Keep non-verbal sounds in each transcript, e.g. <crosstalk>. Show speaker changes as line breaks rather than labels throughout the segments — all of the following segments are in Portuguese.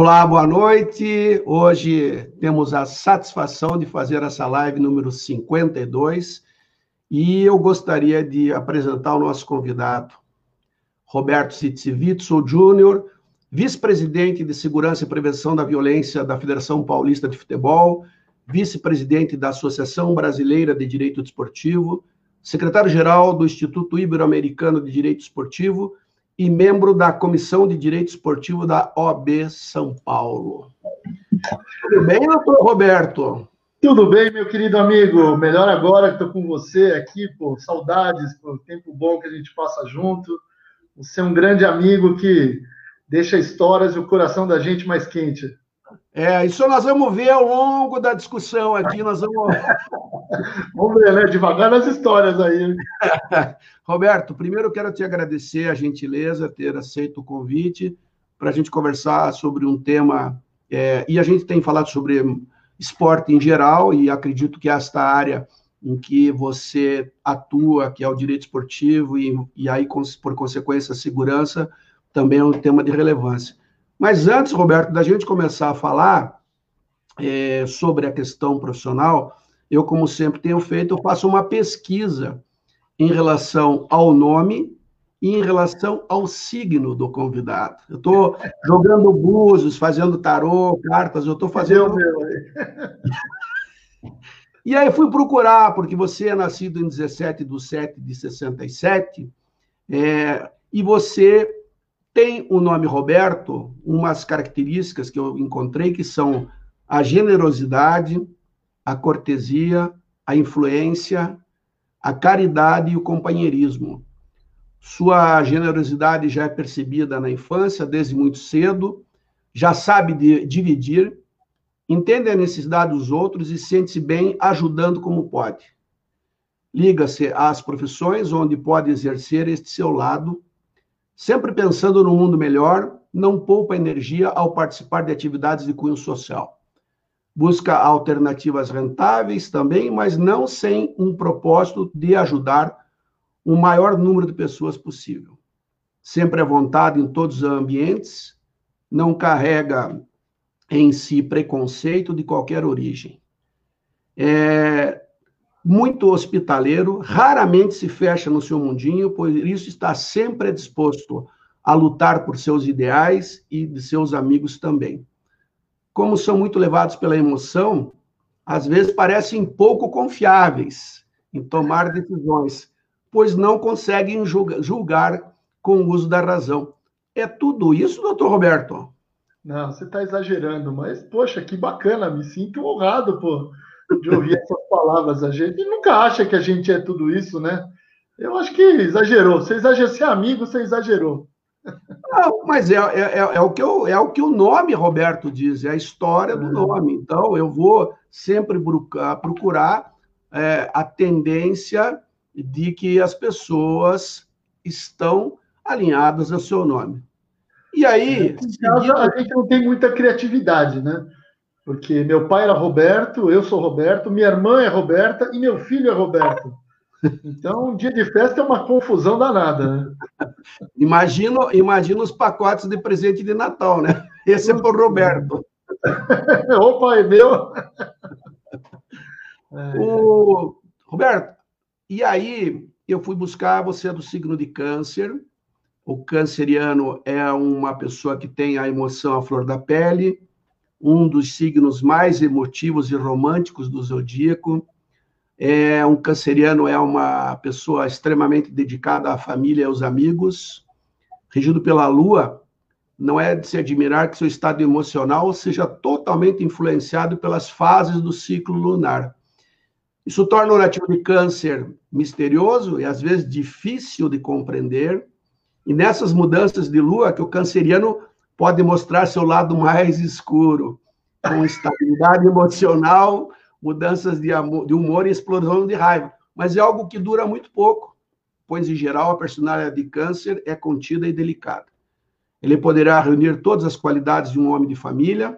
Olá, boa noite. Hoje temos a satisfação de fazer essa live número 52 e eu gostaria de apresentar o nosso convidado, Roberto Sitzivitso Júnior, vice-presidente de Segurança e Prevenção da Violência da Federação Paulista de Futebol, vice-presidente da Associação Brasileira de Direito Desportivo, secretário-geral do Instituto Ibero-Americano de Direito Esportivo e membro da Comissão de Direito Esportivo da OB São Paulo. Tudo bem, doutor Roberto?
Tudo bem, meu querido amigo. Melhor agora que estou com você aqui, por saudades, por tempo bom que a gente passa junto. Você é um grande amigo que deixa histórias e o coração da gente mais quente.
É, isso nós vamos ver ao longo da discussão aqui, nós vamos... <laughs>
vamos ver, né? Devagar nas histórias aí. <laughs>
Roberto, primeiro eu quero te agradecer a gentileza, ter aceito o convite para a gente conversar sobre um tema, é, e a gente tem falado sobre esporte em geral, e acredito que esta área em que você atua, que é o direito esportivo, e, e aí, por consequência, a segurança, também é um tema de relevância. Mas antes, Roberto, da gente começar a falar é, sobre a questão profissional, eu, como sempre tenho feito, eu faço uma pesquisa em relação ao nome e em relação ao signo do convidado. Eu estou jogando búzios, fazendo tarô, cartas, eu estou fazendo. <laughs> e aí fui procurar, porque você é nascido em 17 de 7 de 67, é, e você tem o nome Roberto, umas características que eu encontrei que são a generosidade, a cortesia, a influência, a caridade e o companheirismo. Sua generosidade já é percebida na infância, desde muito cedo, já sabe de, dividir, entende a necessidade dos outros e sente-se bem ajudando como pode. Liga-se às profissões onde pode exercer este seu lado Sempre pensando no mundo melhor, não poupa energia ao participar de atividades de cunho social. Busca alternativas rentáveis também, mas não sem um propósito de ajudar o maior número de pessoas possível. Sempre à vontade em todos os ambientes, não carrega em si preconceito de qualquer origem. É, muito hospitaleiro, raramente se fecha no seu mundinho, por isso está sempre disposto a lutar por seus ideais e de seus amigos também. Como são muito levados pela emoção, às vezes parecem pouco confiáveis em tomar decisões, pois não conseguem julgar com o uso da razão. É tudo isso, doutor Roberto?
Não, você está exagerando, mas, poxa, que bacana, me sinto honrado, pô de ouvir essas palavras. A gente nunca acha que a gente é tudo isso, né? Eu acho que exagerou. Você exagerou, ser amigo, você exagerou.
Não, mas é, é, é, é, o que eu, é o que o nome, Roberto, diz, é a história do é. nome. Então, eu vou sempre procurar é, a tendência de que as pessoas estão alinhadas ao seu nome. E aí.
Seguindo... A gente não tem muita criatividade, né? Porque meu pai era Roberto, eu sou Roberto, minha irmã é Roberta e meu filho é Roberto. Então, um dia de festa é uma confusão danada, né? <laughs>
Imagino, imagino os pacotes de presente de Natal, né? Esse é para o Roberto. <laughs>
Opa, é meu. <laughs>
O... Roberto, e aí eu fui buscar você é do signo de câncer. O canceriano é uma pessoa que tem a emoção à flor da pele, um dos signos mais emotivos e românticos do zodíaco. É um canceriano é uma pessoa extremamente dedicada à família e aos amigos. Regido pela Lua, não é de se admirar que seu estado emocional seja totalmente influenciado pelas fases do ciclo lunar. Isso torna o nativo de câncer misterioso e às vezes difícil de compreender. E nessas mudanças de lua que o canceriano pode mostrar seu lado mais escuro, com estabilidade emocional, mudanças de, amor, de humor e explosão de raiva. Mas é algo que dura muito pouco, pois, em geral, a personalidade de câncer é contida e delicada. Ele poderá reunir todas as qualidades de um homem de família,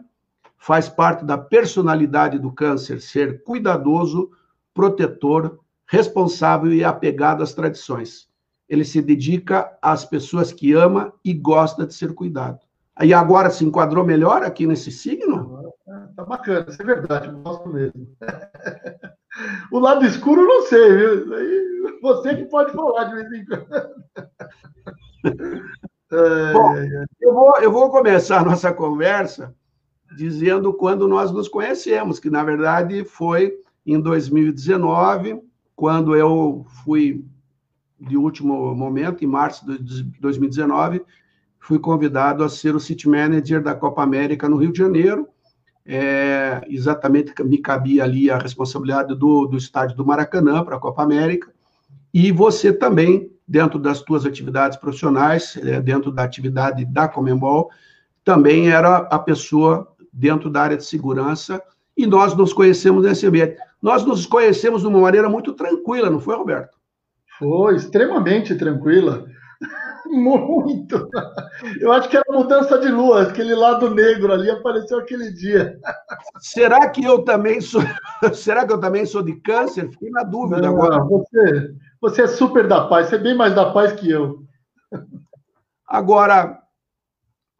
faz parte da personalidade do câncer ser cuidadoso, protetor, responsável e apegado às tradições. Ele se dedica às pessoas que ama e gosta de ser cuidado. E agora se enquadrou melhor aqui nesse signo?
Tá bacana, isso é verdade, eu gosto mesmo. <laughs> o lado escuro não sei, viu? Você que pode falar de vez em quando. <laughs>
Bom, eu vou, eu vou começar a nossa conversa dizendo quando nós nos conhecemos, que na verdade foi em 2019, quando eu fui de último momento, em março de 2019, fui convidado a ser o City Manager da Copa América no Rio de Janeiro. É, exatamente me cabia ali a responsabilidade do, do estádio do Maracanã para a Copa América. E você também, dentro das suas atividades profissionais, é, dentro da atividade da Comembol, também era a pessoa dentro da área de segurança e nós nos conhecemos nesse ambiente. Nós nos conhecemos de uma maneira muito tranquila, não foi, Roberto?
Foi, extremamente tranquila. <laughs> Muito. Eu acho que era mudança de lua, aquele lado negro ali apareceu aquele dia.
Será que eu também sou? <laughs> Será que eu também sou de câncer? Fiquei na dúvida Não, agora.
Você, você é super da paz, você é bem mais da paz que eu.
Agora,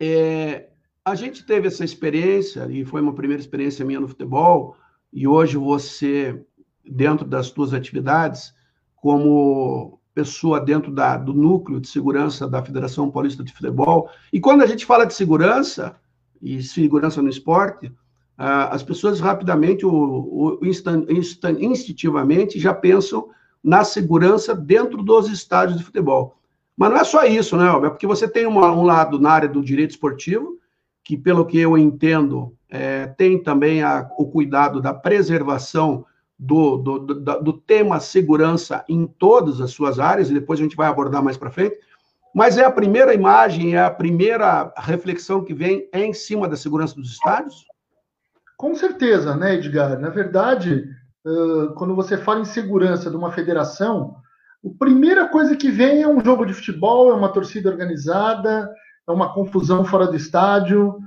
é, a gente teve essa experiência, e foi uma primeira experiência minha no futebol, e hoje você, dentro das suas atividades, como pessoa dentro da, do núcleo de segurança da Federação Paulista de Futebol, e quando a gente fala de segurança, e segurança no esporte, as pessoas rapidamente, o, instant, instant, instintivamente, já pensam na segurança dentro dos estádios de futebol. Mas não é só isso, né, Albert? Porque você tem uma, um lado na área do direito esportivo, que, pelo que eu entendo, é, tem também a, o cuidado da preservação do, do, do, do, tema segurança em todas as suas áreas, e depois a gente vai abordar mais para frente. Mas é a primeira imagem, é a primeira reflexão que vem é em cima da segurança dos estádios?
Com certeza, né, Edgar? Na verdade, quando você fala em segurança de uma federação, a primeira coisa que vem é um jogo de futebol, é uma torcida organizada, é uma confusão fora do estádio,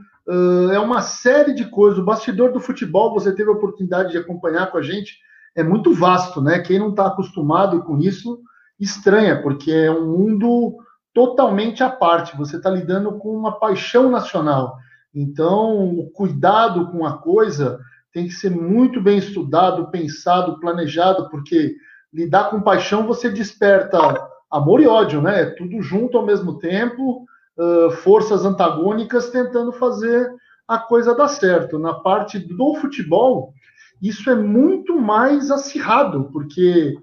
é uma série de coisas. O bastidor do futebol, você teve a oportunidade de acompanhar com a gente, é muito vasto, né? Quem não está acostumado com isso estranha, porque é um mundo totalmente à parte. Você está lidando com uma paixão nacional. Então, o cuidado com a coisa tem que ser muito bem estudado, pensado, planejado, porque lidar com paixão você desperta amor e ódio, né? É tudo junto ao mesmo tempo uh, forças antagônicas tentando fazer a coisa dar certo. Na parte do futebol, isso é muito mais acirrado, porque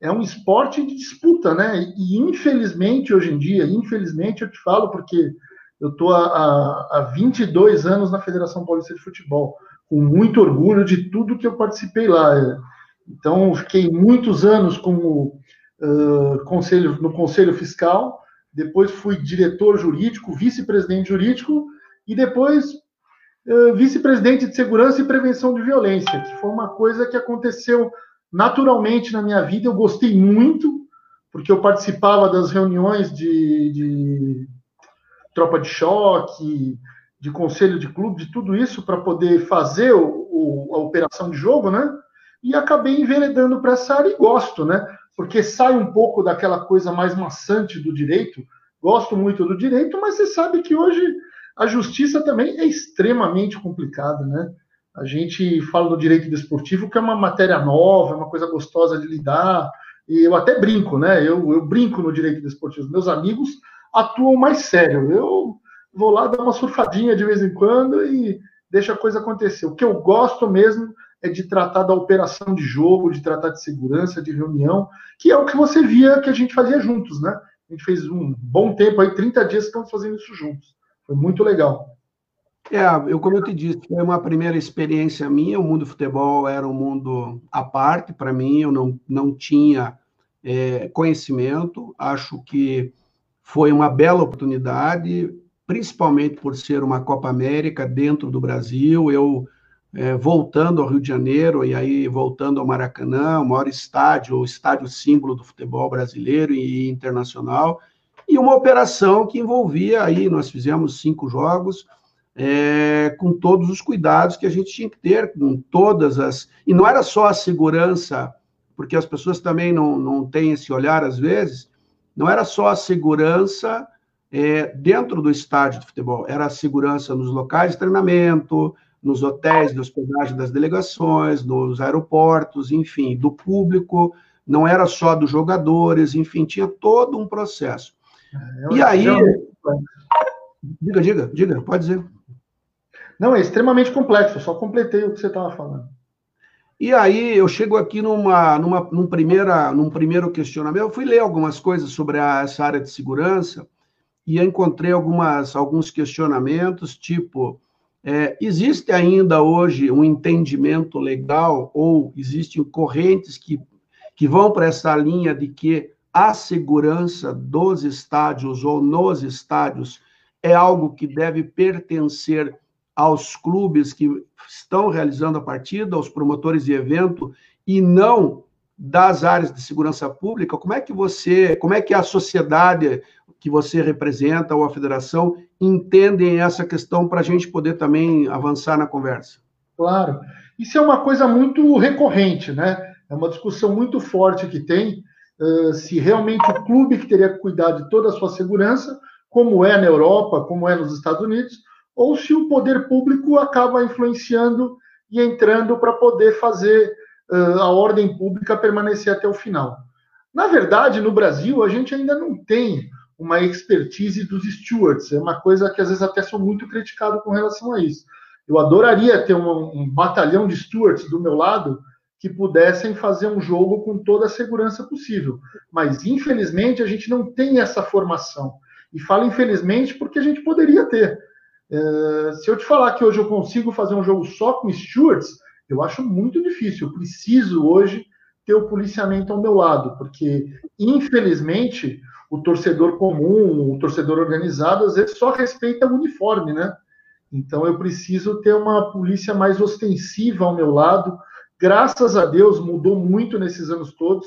é um esporte de disputa, né? E infelizmente, hoje em dia, infelizmente eu te falo, porque eu estou há, há 22 anos na Federação Paulista de Futebol, com muito orgulho de tudo que eu participei lá. Então, fiquei muitos anos como uh, conselho, no Conselho Fiscal, depois fui diretor jurídico, vice-presidente jurídico e depois uh, vice-presidente de segurança e prevenção de violência, que foi uma coisa que aconteceu naturalmente na minha vida. Eu gostei muito, porque eu participava das reuniões de, de tropa de choque, de conselho de clube, de tudo isso para poder fazer o, o, a operação de jogo, né? E acabei enveredando para essa área e gosto, né? Porque sai um pouco daquela coisa mais maçante do direito. Gosto muito do direito, mas você sabe que hoje a justiça também é extremamente complicada, né? A gente fala do direito desportivo, que é uma matéria nova, é uma coisa gostosa de lidar, e eu até brinco, né? Eu, eu brinco no direito desportivo. Meus amigos atuam mais sério. Eu vou lá dar uma surfadinha de vez em quando e deixa a coisa acontecer. O que eu gosto mesmo é de tratar da operação de jogo, de tratar de segurança, de reunião, que é o que você via que a gente fazia juntos, né? A gente fez um bom tempo aí, 30 dias estamos fazendo isso juntos. Foi muito legal.
É, eu como eu te disse, foi uma primeira experiência minha. O mundo do futebol era um mundo à parte para mim. Eu não, não tinha é, conhecimento. Acho que foi uma bela oportunidade, principalmente por ser uma Copa América dentro do Brasil. Eu é, voltando ao Rio de Janeiro e aí voltando ao Maracanã, o maior estádio, o estádio símbolo do futebol brasileiro e internacional, e uma operação que envolvia aí, nós fizemos cinco jogos, é, com todos os cuidados que a gente tinha que ter, com todas as. E não era só a segurança, porque as pessoas também não, não têm esse olhar às vezes, não era só a segurança é, dentro do estádio de futebol. Era a segurança nos locais de treinamento, nos hotéis de hospedagem das delegações, nos aeroportos, enfim, do público, não era só dos jogadores, enfim, tinha todo um processo. É, e aí. Diga, diga, diga, pode dizer.
Não, é extremamente complexo, só completei o que você estava falando.
E aí eu chego aqui numa, numa, num, primeira, num primeiro questionamento. Eu fui ler algumas coisas sobre a, essa área de segurança e encontrei algumas, alguns questionamentos, tipo, é, existe ainda hoje um entendimento legal ou existem correntes que, que vão para essa linha de que a segurança dos estádios ou nos estádios é algo que deve pertencer aos clubes que estão realizando a partida, aos promotores de evento, e não das áreas de segurança pública, como é que você, como é que a sociedade que você representa ou a federação entendem essa questão para a gente poder também avançar na conversa?
Claro. Isso é uma coisa muito recorrente, né? É uma discussão muito forte que tem uh, se realmente o clube que teria que cuidar de toda a sua segurança, como é na Europa, como é nos Estados Unidos, ou se o poder público acaba influenciando e entrando para poder fazer a ordem pública permanecer até o final. Na verdade, no Brasil, a gente ainda não tem uma expertise dos stewards. É uma coisa que às vezes até sou muito criticado com relação a isso. Eu adoraria ter um, um batalhão de stewards do meu lado que pudessem fazer um jogo com toda a segurança possível. Mas, infelizmente, a gente não tem essa formação. E falo infelizmente porque a gente poderia ter. É, se eu te falar que hoje eu consigo fazer um jogo só com stewards, eu acho muito difícil. Eu preciso hoje ter o policiamento ao meu lado, porque, infelizmente, o torcedor comum, o torcedor organizado, às vezes só respeita o uniforme, né? Então eu preciso ter uma polícia mais ostensiva ao meu lado. Graças a Deus mudou muito nesses anos todos.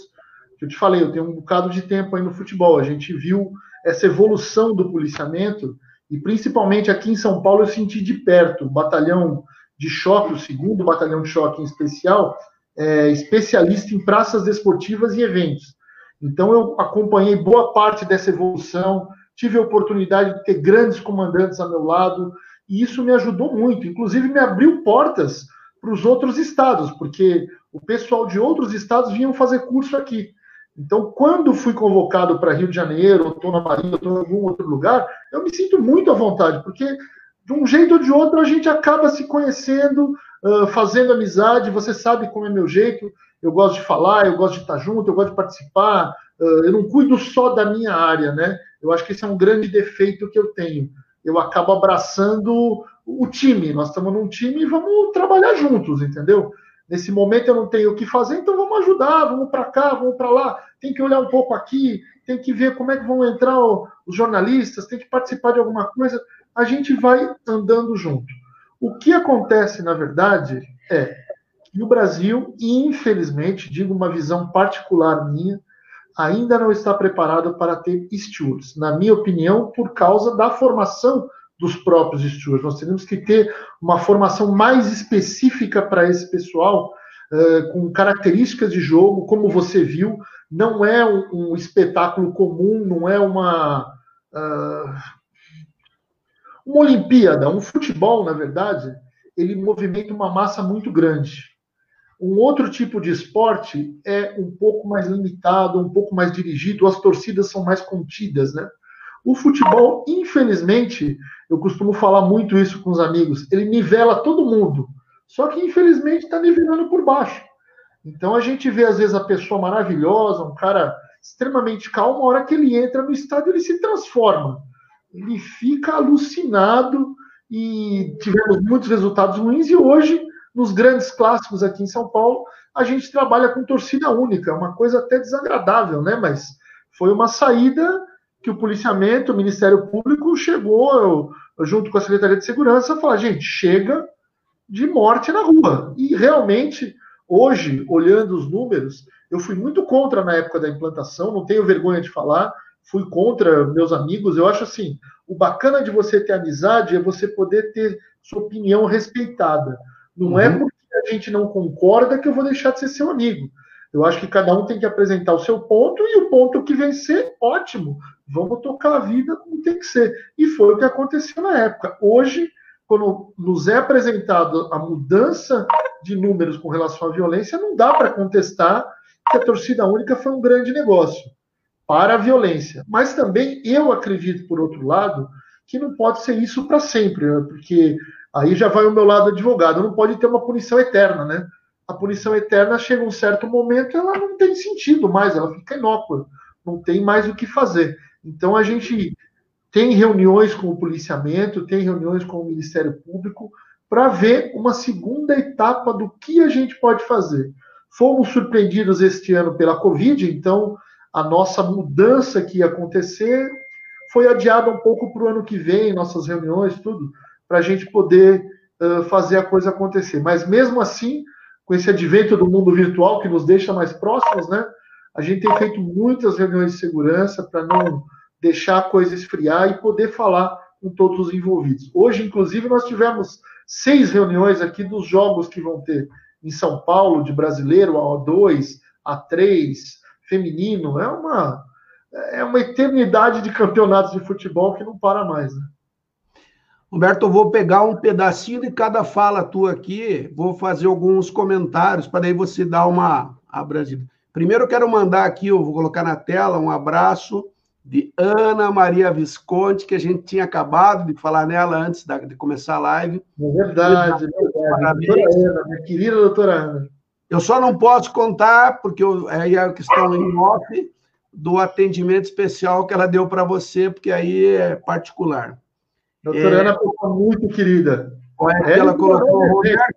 Eu te falei, eu tenho um bocado de tempo aí no futebol. A gente viu essa evolução do policiamento e principalmente aqui em São Paulo eu senti de perto o batalhão de choque, o segundo batalhão de choque em especial, é, especialista em praças desportivas e eventos. Então, eu acompanhei boa parte dessa evolução, tive a oportunidade de ter grandes comandantes a meu lado, e isso me ajudou muito. Inclusive, me abriu portas para os outros estados, porque o pessoal de outros estados vinham fazer curso aqui. Então, quando fui convocado para Rio de Janeiro, ou estou na Bahia, ou estou em algum outro lugar, eu me sinto muito à vontade, porque de um jeito ou de outro a gente acaba se conhecendo, uh, fazendo amizade. Você sabe como é meu jeito. Eu gosto de falar, eu gosto de estar junto, eu gosto de participar. Uh, eu não cuido só da minha área, né? Eu acho que esse é um grande defeito que eu tenho. Eu acabo abraçando o time. Nós estamos num time e vamos trabalhar juntos, entendeu? Nesse momento eu não tenho o que fazer, então vamos ajudar, vamos para cá, vamos para lá. Tem que olhar um pouco aqui, tem que ver como é que vão entrar os jornalistas, tem que participar de alguma coisa a gente vai andando junto. O que acontece, na verdade, é que o Brasil, infelizmente, digo uma visão particular minha, ainda não está preparado para ter stewards. Na minha opinião, por causa da formação dos próprios stewards. Nós temos que ter uma formação mais específica para esse pessoal, uh, com características de jogo, como você viu, não é um, espetáculo comum, não é uma. Uh, uma Olimpíada, um futebol, na verdade, ele movimenta uma massa muito grande. Um outro tipo de esporte é um pouco mais limitado, um pouco mais dirigido, as torcidas são mais contidas, né? O futebol, infelizmente, eu costumo falar muito isso com os amigos, ele nivela todo mundo. Só que, infelizmente, está nivelando por baixo. Então a gente vê, às vezes, a pessoa maravilhosa, um cara extremamente calmo, a hora que ele entra no estádio, ele se transforma ele fica alucinado e tivemos muitos resultados ruins e hoje nos grandes clássicos aqui em São Paulo a gente trabalha com torcida única, é uma coisa até desagradável, né? Mas foi uma saída que o policiamento, o Ministério Público chegou junto com a Secretaria de Segurança a falar, gente, chega de morte na rua. E realmente hoje, olhando os números, eu fui muito contra na época da implantação, não tenho vergonha de falar fui contra meus amigos. Eu acho assim, o bacana de você ter amizade é você poder ter sua opinião respeitada. Não é uhum. é porque a gente não concorda que eu vou deixar de ser seu amigo. Eu acho que cada um tem que apresentar o seu ponto e o ponto que vencer, ótimo. vamos tocar a vida como tem que ser. E foi o que aconteceu na época. Hoje, quando nos é apresentado a mudança de números com relação à violência, não dá para contestar que a torcida única foi um grande negócio para a violência. Mas também eu acredito, por outro lado, que não pode ser isso para sempre, né? porque aí já vai o meu lado advogado, não pode ter uma punição eterna, né? A punição eterna chega um certo momento, ela não tem sentido mais, ela fica inócua, não tem mais o que fazer. Então a gente tem reuniões com o policiamento, tem reuniões com o Ministério Público para ver uma segunda etapa do que a gente pode fazer. Fomos surpreendidos este ano pela Covid, então a nossa mudança que ia acontecer foi adiada um pouco para o ano que vem, nossas reuniões, tudo, para a gente poder uh, fazer a coisa acontecer. Mas mesmo assim, com esse advento do mundo virtual que nos deixa mais próximos, né? A gente tem feito muitas reuniões de segurança para não deixar a coisa esfriar e poder falar com todos os envolvidos. Hoje, inclusive, nós tivemos seis reuniões aqui dos jogos que vão ter em São Paulo, de brasileiro, A2, A3, feminino. É uma, é uma eternidade de campeonatos de futebol que não para mais. Né?
Humberto, eu vou pegar um pedacinho de cada fala tua aqui, vou fazer alguns comentários para daí você dar uma abrangida. Primeiro, eu quero mandar aqui, eu vou colocar na tela, um abraço de Ana Maria Visconti, que a gente tinha acabado de falar nela antes de começar a live.
É verdade, é verdade. Parabéns. Ana, minha querida doutora Ana.
Eu só não posso contar, porque eu, aí é a questão em off do atendimento especial que ela deu para você, porque aí é particular.
Doutora é, Ana, pessoa muito querida.
É ela, colocou, Roberto,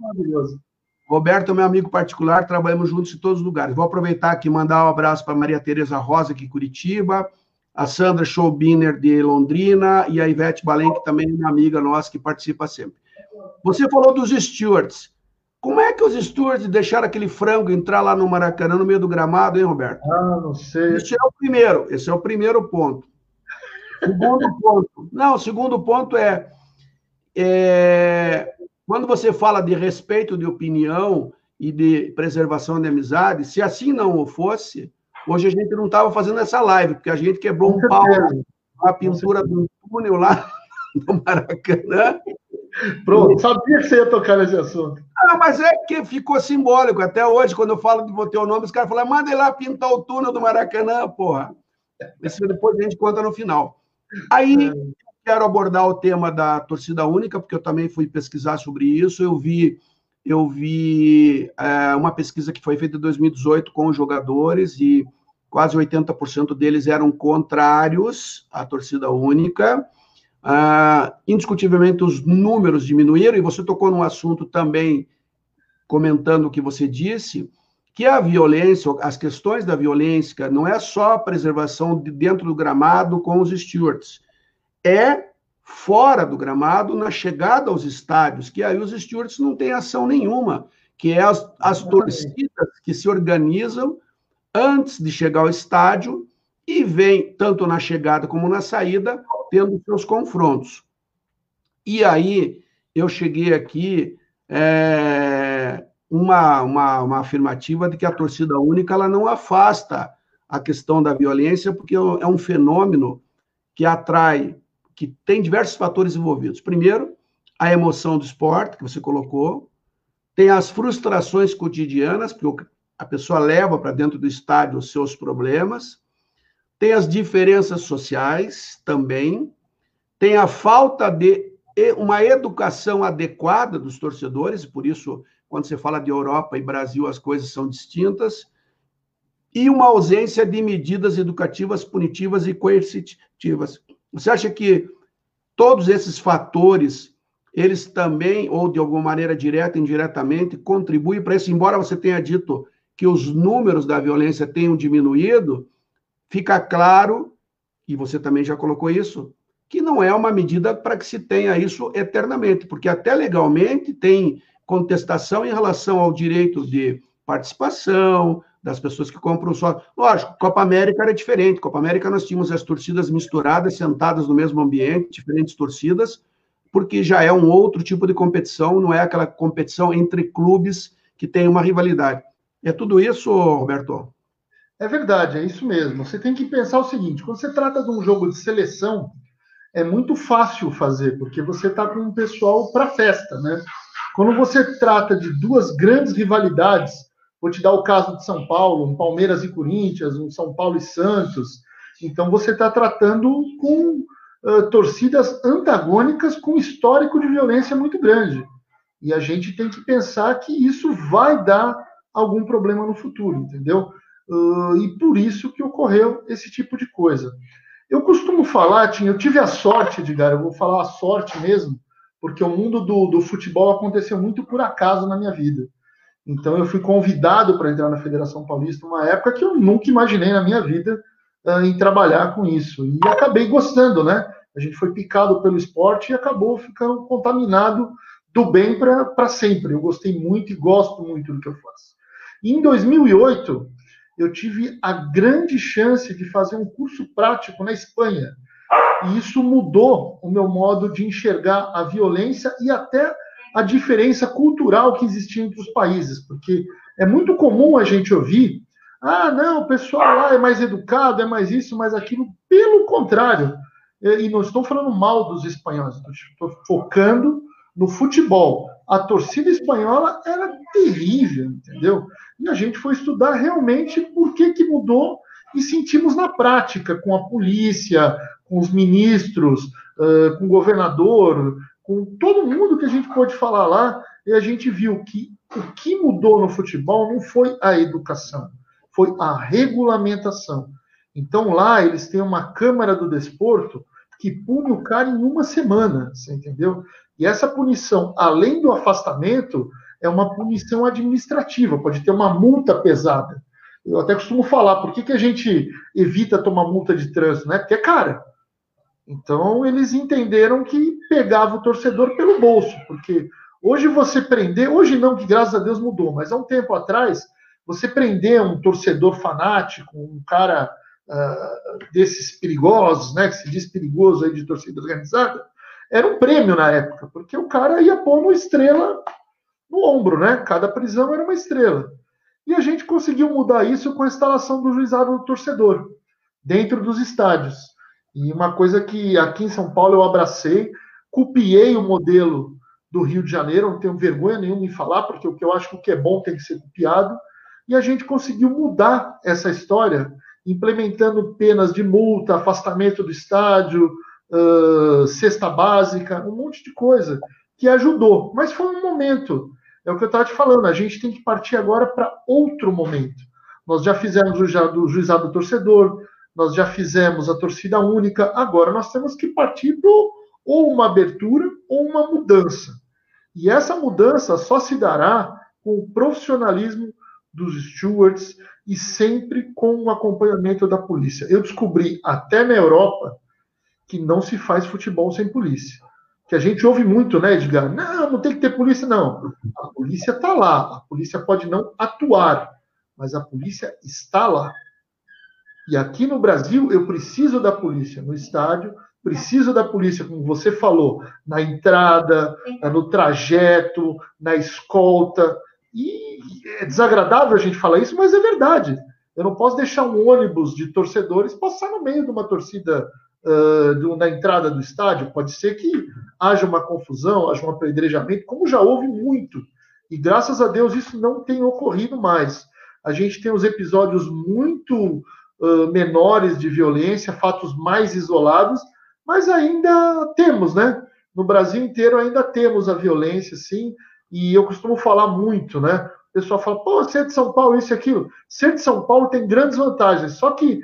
maravilhoso. Roberto é meu amigo particular, trabalhamos juntos em todos os lugares. Vou aproveitar aqui e mandar um abraço para Maria Tereza Rosa, aqui em Curitiba, a Sandra Schobiner, de Londrina, e a Ivete Balém, que também é uma amiga nossa, que participa sempre. Você falou dos stewards. Como é que os stewards deixaram aquele frango entrar lá no Maracanã, no meio do gramado, hein, Roberto?
Ah, não sei.
Esse é o primeiro, esse é o primeiro ponto. Segundo ponto. Não, o segundo ponto é, é quando você fala de respeito de opinião e de preservação de amizade, se assim não fosse, hoje a gente não estava fazendo essa live, porque a gente quebrou um pau na pintura do túnel lá <laughs> no Maracanã.
Pronto, sabia que você ia tocar nesse assunto.
Ah, mas é que ficou simbólico. Até hoje, quando eu falo de botar o nome, os caras falam, manda ele lá pintar o túnel do Maracanã, porra. Isso depois a gente conta no final. Aí, é quero abordar o tema da torcida única, porque eu também fui pesquisar sobre isso. Eu vi, eu vi é, uma pesquisa que foi feita em 2018 com os jogadores e quase 80% deles eram contrários à torcida única. Uh, indiscutivelmente, os números diminuíram, e você tocou num assunto também, comentando o que você disse, que a violência, as questões da violência, não é só a preservação de dentro do gramado com os stewards. É fora do gramado, na chegada aos estádios, que aí os stewards não têm ação nenhuma, que é as, as torcidas que se organizam antes de chegar ao estádio e vem, tanto na chegada como na saída, tendo seus confrontos. E aí, eu cheguei aqui é, uma, uma, uma afirmativa de que a torcida única ela não afasta a questão da violência, porque é um fenômeno que atrai que tem diversos fatores envolvidos. Primeiro, a emoção do esporte, que você colocou, tem as frustrações cotidianas, porque a pessoa leva para dentro do estádio os seus problemas, tem as diferenças sociais também, tem a falta de uma educação adequada dos torcedores, por isso, quando você fala de Europa e Brasil, as coisas são distintas, e uma ausência de medidas educativas punitivas e coercitivas. Você acha que todos esses fatores, eles também, ou de alguma maneira direta, indiretamente, contribuem para isso, embora você tenha dito que os números da violência tenham diminuído, fica claro, e você também já colocou isso, que não é uma medida para que se tenha isso eternamente, porque até legalmente tem contestação em relação ao direito de participação, das pessoas que compram só. Lógico, Copa América era diferente. Copa América nós tínhamos as torcidas misturadas, sentadas no mesmo ambiente, diferentes torcidas, porque já é um outro tipo de competição, não é aquela competição entre clubes que tem uma rivalidade. É tudo isso, Roberto?
É verdade, é isso mesmo. Você tem que pensar o seguinte: quando você trata de um jogo de seleção, é muito fácil fazer, porque você está com um pessoal para festa, né? Quando você trata de duas grandes rivalidades, vou te dar o caso de São Paulo, um Palmeiras e Corinthians, um São Paulo e Santos, então você está tratando com uh, torcidas antagônicas com histórico de violência muito grande. E a gente tem que pensar que isso vai dar algum problema no futuro, entendeu? Uh, e por isso que ocorreu esse tipo de coisa. Eu costumo falar, Tim, eu tive a sorte, Edgar, eu vou falar a sorte mesmo, porque o mundo do, do futebol aconteceu muito por acaso na minha vida. Então eu fui convidado para entrar na Federação Paulista uma época que eu nunca imaginei na minha vida uh, em trabalhar com isso. E acabei gostando, né? A gente foi picado pelo esporte e acabou ficando contaminado do bem para sempre. Eu gostei muito e gosto muito do que eu faço. E em 2008, eu tive a grande chance de fazer um curso prático na Espanha. E isso mudou o meu modo de enxergar a violência e até a diferença cultural que existia entre os países, porque é muito comum a gente ouvir: ah, não, o pessoal lá é mais educado, é mais isso, mais aquilo. Pelo contrário, e não estou falando mal dos espanhóis, estou focando no futebol. A torcida espanhola era terrível, entendeu? E a gente foi estudar realmente por que, que mudou e sentimos na prática, com a polícia, com os ministros, com o governador, com todo mundo que a gente pôde falar lá, e a gente viu que o que mudou no futebol não foi a educação, foi a regulamentação. Então lá eles têm uma Câmara do Desporto que pune o cara em uma semana, você entendeu? E essa punição, além do afastamento, é uma punição administrativa, pode ter uma multa pesada. Eu até costumo falar, por que, que a gente evita tomar multa de trânsito? Né? Porque é cara. Então, eles entenderam que pegava o torcedor pelo bolso, porque hoje você prender, hoje não, que graças a Deus mudou, mas há um tempo atrás, você prender um torcedor fanático, um cara uh, desses perigosos, né, que se diz perigoso aí de torcida organizada, era um prêmio na época, porque o cara ia pôr uma estrela no ombro, né? Cada prisão era uma estrela. E a gente conseguiu mudar isso com a instalação do juizado do torcedor dentro dos estádios. E uma coisa que aqui em São Paulo eu abracei, copiei o modelo do Rio de Janeiro, não tenho vergonha nenhuma em falar, porque o que eu acho que o que é bom tem que ser copiado. E a gente conseguiu mudar essa história, implementando penas de multa, afastamento do estádio, uh, cesta básica, um monte de coisa que ajudou. Mas foi um momento. É o que eu estava te falando. A gente tem que partir agora para outro momento. Nós já fizemos o juizado do torcedor, nós já fizemos a torcida única. Agora nós temos que partir para ou uma abertura ou uma mudança. E essa mudança só se dará com o profissionalismo dos stewards e sempre com o acompanhamento da polícia. Eu descobri até na Europa que não se faz futebol sem polícia. Que a gente ouve muito, né, Edgar? Não, não tem que ter polícia, não. A polícia está lá. A polícia pode não atuar, mas a polícia está lá. E aqui no Brasil, eu preciso da polícia no estádio, preciso da polícia, como você falou, na entrada, no trajeto, na escolta. E é desagradável a gente falar isso, mas é verdade. Eu não posso deixar um ônibus de torcedores passar no meio de uma torcida uh, do, na entrada do estádio, pode ser que haja uma confusão, haja um apedrejamento, como já houve muito. E graças a Deus isso não tem ocorrido mais. A gente tem os episódios muito uh, menores de violência, fatos mais isolados, mas ainda temos, né? No Brasil inteiro ainda temos a violência, sim, e eu costumo falar muito, né? O pessoal fala, pô, ser de São Paulo, isso e aquilo. Ser de São Paulo tem grandes vantagens, só que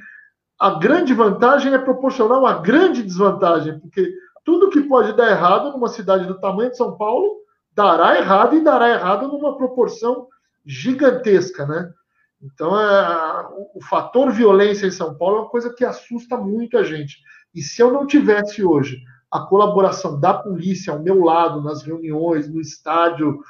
a grande vantagem é proporcional à grande desvantagem, porque tudo que pode dar errado numa cidade do tamanho de São Paulo dará errado e dará errado numa proporção gigantesca, né? Então, é, o, o fator violência em São Paulo é uma coisa que assusta muito a gente. E se eu não tivesse hoje a colaboração da polícia ao meu lado, nas reuniões, no estádio,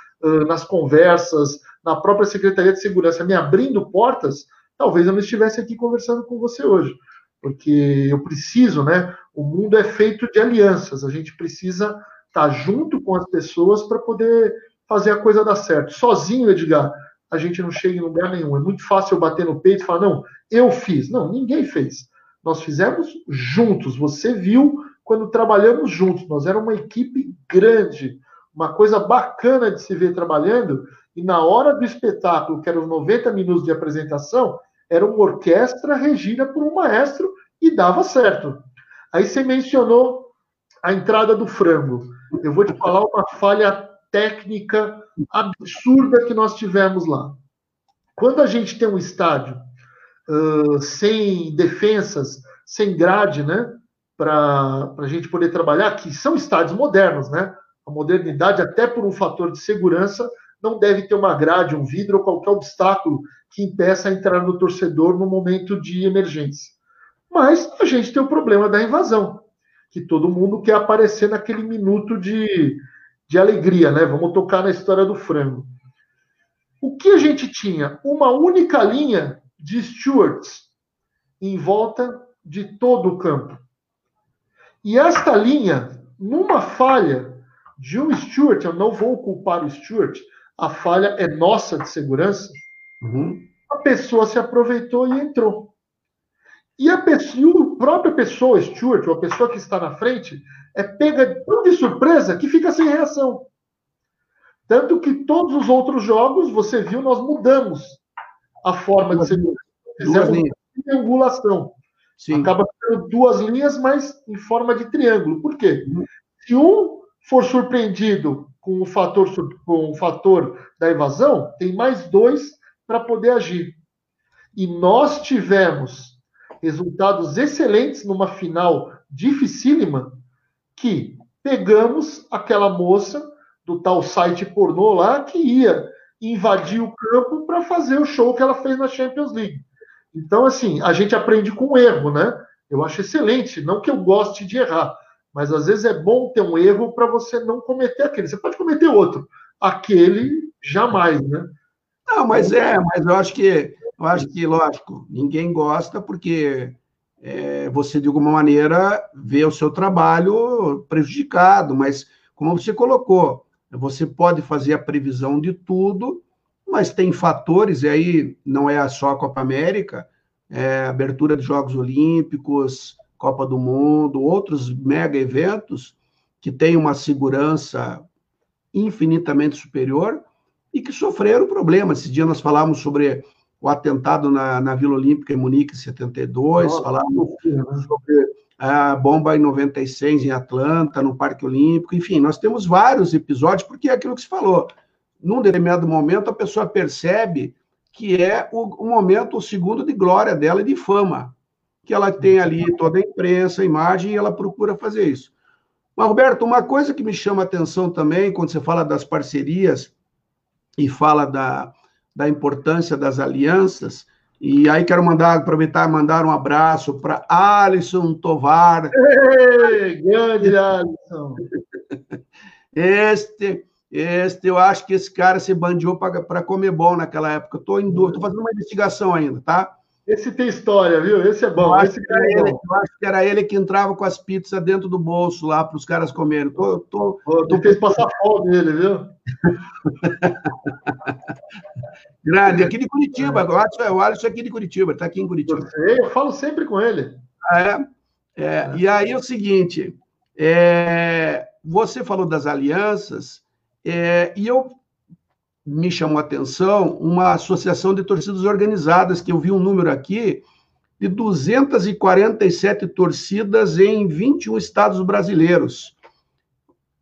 nas conversas, na própria Secretaria de Segurança, me abrindo portas, talvez eu não estivesse aqui conversando com você hoje, porque eu preciso, né? O mundo é feito de alianças, a gente precisa estar junto com as pessoas para poder fazer a coisa dar certo. Sozinho, Edgar, a gente não chega em lugar nenhum. É muito fácil eu bater no peito e falar, não, eu fiz. Não, ninguém fez. Nós fizemos juntos. Você viu quando trabalhamos juntos. Nós éramos uma equipe grande, uma coisa bacana de se ver trabalhando. E na hora do espetáculo, que eram 90 minutos de apresentação, era uma orquestra regida por um maestro e dava certo. Aí você mencionou a entrada do frango. Eu vou te falar uma falha técnica absurda que nós tivemos lá. Quando a gente tem um estádio uh, sem defensas, sem grade, né, para a gente poder trabalhar, que são estádios modernos, né? A modernidade, até por um fator de segurança, não deve ter uma grade, um vidro ou qualquer obstáculo que impeça a entrada do torcedor no momento de emergência. Mas a gente tem o problema da invasão, que todo mundo quer aparecer naquele minuto de, de alegria, né? Vamos tocar na história do frango. O que a gente tinha? Uma única linha de stewards em volta de todo o campo. E esta linha, numa falha de um steward, eu não vou culpar o steward, a falha é nossa de segurança, uhum. a pessoa se aproveitou e entrou. E a, pessoa, a própria pessoa, steward, ou a pessoa que está na frente, é pega tão de surpresa que fica sem reação. Tanto que todos os outros jogos, você viu, nós mudamos a forma de ser. Fizemos triangulação. Sim. Acaba tendo duas linhas, mas em forma de triângulo. Por quê? Uhum. Se um for surpreendido com o fator, com o fator da evasão, tem mais dois para poder agir. E nós tivemos resultados excelentes numa final dificílima que pegamos aquela moça do tal site pornô lá que ia invadir o campo para fazer o show que ela fez na Champions League. Então, assim, a gente aprende com erro, né? Eu acho excelente, não que eu goste de errar, mas às vezes é bom ter um erro para você não cometer aquele. Você pode cometer outro, aquele jamais, né?
Não, mas é, mas eu acho que eu acho que, lógico, ninguém gosta porque é, você, de alguma maneira, vê o seu trabalho prejudicado, mas como você colocou, você pode fazer a previsão de tudo, mas tem fatores, e aí não é só a Copa América, é abertura de Jogos Olímpicos, Copa do Mundo, outros mega eventos que têm uma segurança infinitamente superior e que sofreram problemas. Esse dia nós falamos sobre o atentado na, na Vila Olímpica em Munique, em 72, Nossa, falamos sobre a bomba em 96 em Atlanta, no Parque Olímpico, enfim, nós temos vários episódios, porque é aquilo que se falou. Num determinado momento, a pessoa percebe que é o, o momento, o segundo de glória dela e de fama, que ela tem ali toda a imprensa, a imagem, e ela procura fazer isso. Mas, Roberto, uma coisa que me chama a atenção também, quando você fala das parcerias e fala da, da importância das alianças, e aí quero mandar, aproveitar e mandar um abraço para Alisson Tovar.
Ei, grande Alisson! <laughs>
Este, este, eu acho que esse cara se bandiou para comer bom naquela época. Estou em dúvida, estou fazendo uma investigação ainda, tá?
Esse tem história, viu? Esse é bom. Eu acho,
esse que, é ele, bom. eu acho que era ele que entrava com as pizzas dentro do bolso lá para os caras comerem. Tô,
tô, Pô, tô... fez passar fome ele, viu? <laughs>
Grande, aqui de Curitiba. O Alisson, o Alisson é aqui de Curitiba, está aqui em Curitiba. Eu,
sei, eu falo sempre com ele.
É, é, é. E aí é o seguinte: é, você falou das alianças, é, e eu me chamou a atenção uma associação de torcidas organizadas, que eu vi um número aqui de 247 torcidas em 21 estados brasileiros.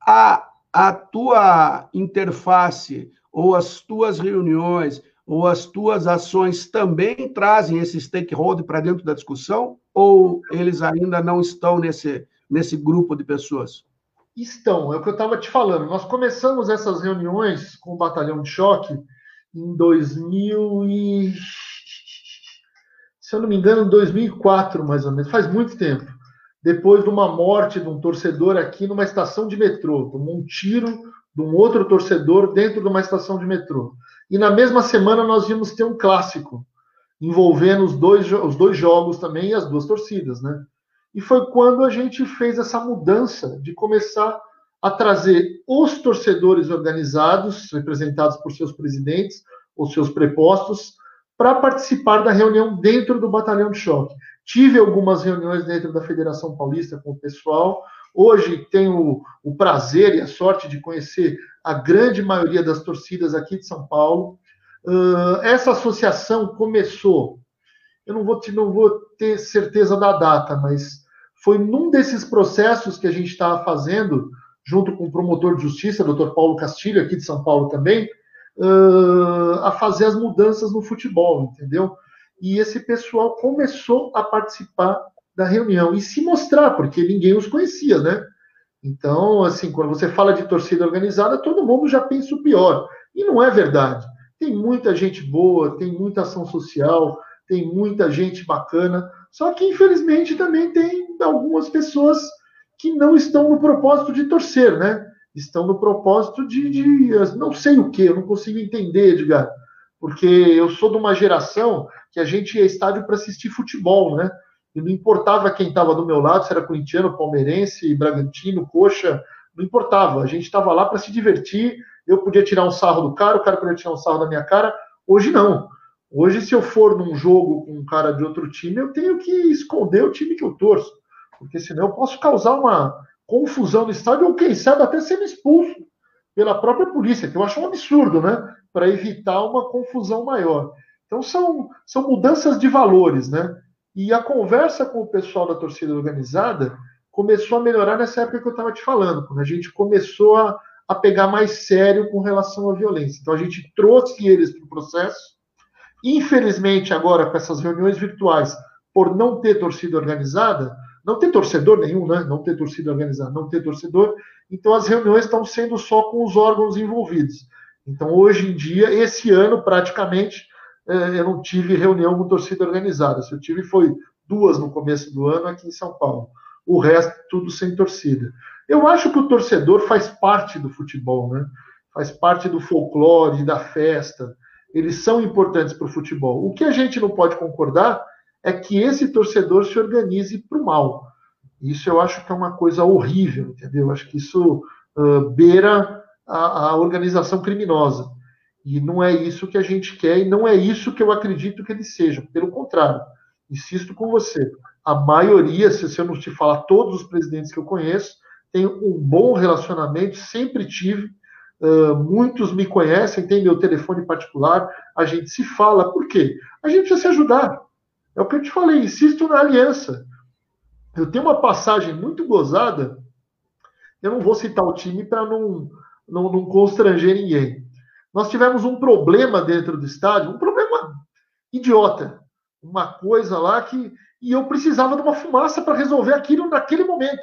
A, a tua interface ou as tuas reuniões ou as tuas ações também trazem esse stakeholder para dentro da discussão ou eles ainda não estão nesse, nesse grupo de pessoas?
Estão, é o que eu estava te falando. Nós começamos essas reuniões com o Batalhão de Choque em 2000 e... Se eu não me engano, em 2004, mais ou menos. Faz muito tempo. Depois de uma morte de um torcedor aqui numa estação de metrô. Tomou um tiro de um outro torcedor dentro de uma estação de metrô. E na mesma semana nós íamos ter um clássico envolvendo os dois, os dois jogos também e as duas torcidas, né? E foi quando a gente fez essa mudança de começar a trazer os torcedores organizados, representados por seus presidentes, os seus prepostos, para participar da reunião dentro do batalhão de choque. Tive algumas reuniões dentro da Federação Paulista com o pessoal. Hoje tenho o prazer e a sorte de conhecer a grande maioria das torcidas aqui de São Paulo. Uh, essa associação começou, eu não vou, te, não vou ter certeza da data, mas foi num desses processos que a gente estava fazendo, junto com o promotor de justiça, Dr. Paulo Castilho, aqui de São Paulo também, uh, a fazer as mudanças no futebol, entendeu? E esse pessoal começou a participar da reunião e se mostrar, porque ninguém os conhecia, né? Então, assim, quando você fala de torcida organizada, todo mundo já pensa o pior. E não é verdade. Tem muita gente boa, tem muita ação social, tem muita gente bacana. Só que, infelizmente, também tem algumas pessoas que não estão no propósito de torcer, né? Estão no propósito de, de não sei o que, eu não consigo entender, Edgar. Porque eu sou de uma geração que a gente ia estádio para assistir futebol, né? E não importava quem estava do meu lado, se era corintiano, palmeirense, bragantino, coxa, não importava. A gente estava lá para se divertir. Eu podia tirar um sarro do cara, o cara podia tirar um sarro da minha cara. Hoje não. Hoje, se eu for num jogo com um cara de outro time, eu tenho que esconder o time que eu torço. Porque senão eu posso causar uma confusão no estádio ou, quem sabe, até sendo expulso pela própria polícia, que eu acho um absurdo, né? Para evitar uma confusão maior. Então, são, são mudanças de valores, né? E a conversa com o pessoal da torcida organizada começou a melhorar nessa época que eu estava te falando, quando a gente começou a, a pegar mais sério com relação à violência. Então a gente trouxe eles para o processo. Infelizmente, agora, com essas reuniões virtuais, por não ter torcida organizada, não ter torcedor nenhum, né? Não ter torcida organizada, não ter torcedor, então as reuniões estão sendo só com os órgãos envolvidos. Então, hoje em dia, esse ano, praticamente, é, eu não tive reunião com torcida organizada. Se eu tive, foi duas no começo do ano aqui em São Paulo. O resto, tudo sem torcida. Eu acho que o torcedor faz parte do futebol, né? Faz parte do folclore, da festa. Eles são importantes para o futebol. O que a gente não pode concordar é que esse torcedor se organize para o mal. Isso eu acho que é uma coisa horrível, entendeu? Eu acho que isso uh, beira a, a organização criminosa. E não é isso que a gente quer e não é isso que eu acredito que eles sejam. Pelo contrário, insisto com você, a maioria, se eu não te falar todos os presidentes que eu conheço, tem um bom relacionamento, sempre tive. Uh, muitos me conhecem, tem meu telefone particular, a gente se fala. Por quê? A gente precisa se ajudar. É o que eu te falei, insisto na aliança. Eu tenho uma passagem muito gozada, eu não vou citar o time para não, não, não constranger ninguém. Nós tivemos um problema dentro do estádio, um problema idiota. Uma coisa lá que. E eu precisava de uma fumaça para resolver aquilo naquele momento.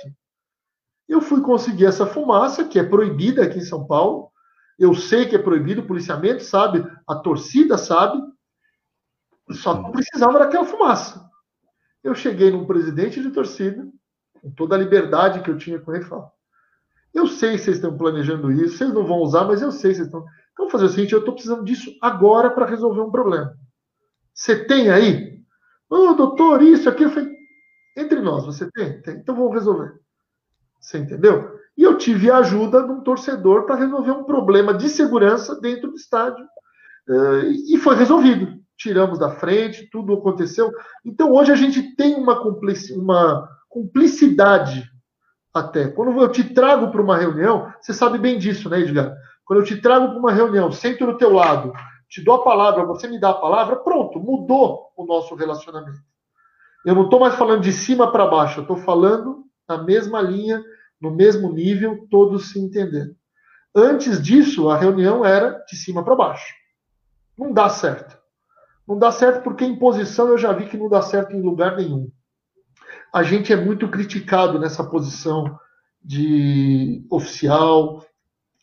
Eu fui conseguir essa fumaça, que é proibida aqui em São Paulo. Eu sei que é proibido, o policiamento sabe, a torcida sabe. Só eu precisava daquela fumaça. Eu cheguei num presidente de torcida, com toda a liberdade que eu tinha com ele, e falei: Eu sei que vocês estão planejando isso, vocês não vão usar, mas eu sei que vocês estão. Vamos fazer o seguinte: eu estou precisando disso agora para resolver um problema. Você tem aí? Ô, oh, doutor, isso aqui. Eu falei, entre nós, você tem? Tem. Então vamos resolver. Você entendeu? E eu tive a ajuda de um torcedor para resolver um problema de segurança dentro do estádio. Uh, e foi resolvido. Tiramos da frente, tudo aconteceu. Então hoje a gente tem uma, uma cumplicidade até. Quando eu te trago para uma reunião, você sabe bem disso, né, Edgar? Quando eu te trago para uma reunião, sento do teu lado, te dou a palavra, você me dá a palavra, pronto, mudou o nosso relacionamento. Eu não estou mais falando de cima para baixo, eu estou falando na mesma linha, no mesmo nível, todos se entendendo. Antes disso, a reunião era de cima para baixo. Não dá certo. Não dá certo porque imposição eu já vi que não dá certo em lugar nenhum. A gente é muito criticado nessa posição de oficial,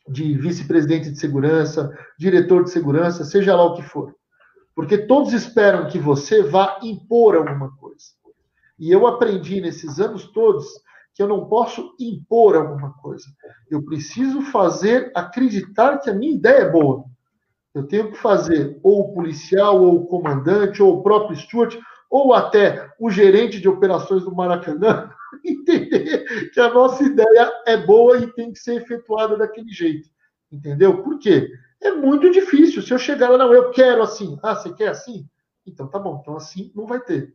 de vice-presidente de segurança, diretor de segurança, seja lá o que for. Porque todos esperam que você vá impor alguma coisa. E eu aprendi nesses anos todos que eu não posso impor alguma coisa. Eu preciso fazer acreditar que a minha ideia é boa. Eu tenho que fazer ou o policial, ou o comandante, ou o próprio Stuart, ou até o gerente de operações do Maracanã <laughs> entender que a nossa ideia é boa e tem que ser efetuada daquele jeito. Entendeu? Por quê? É muito difícil. Se eu chegar lá, não, eu quero assim. Ah, você quer assim? Então tá bom, então assim não vai ter.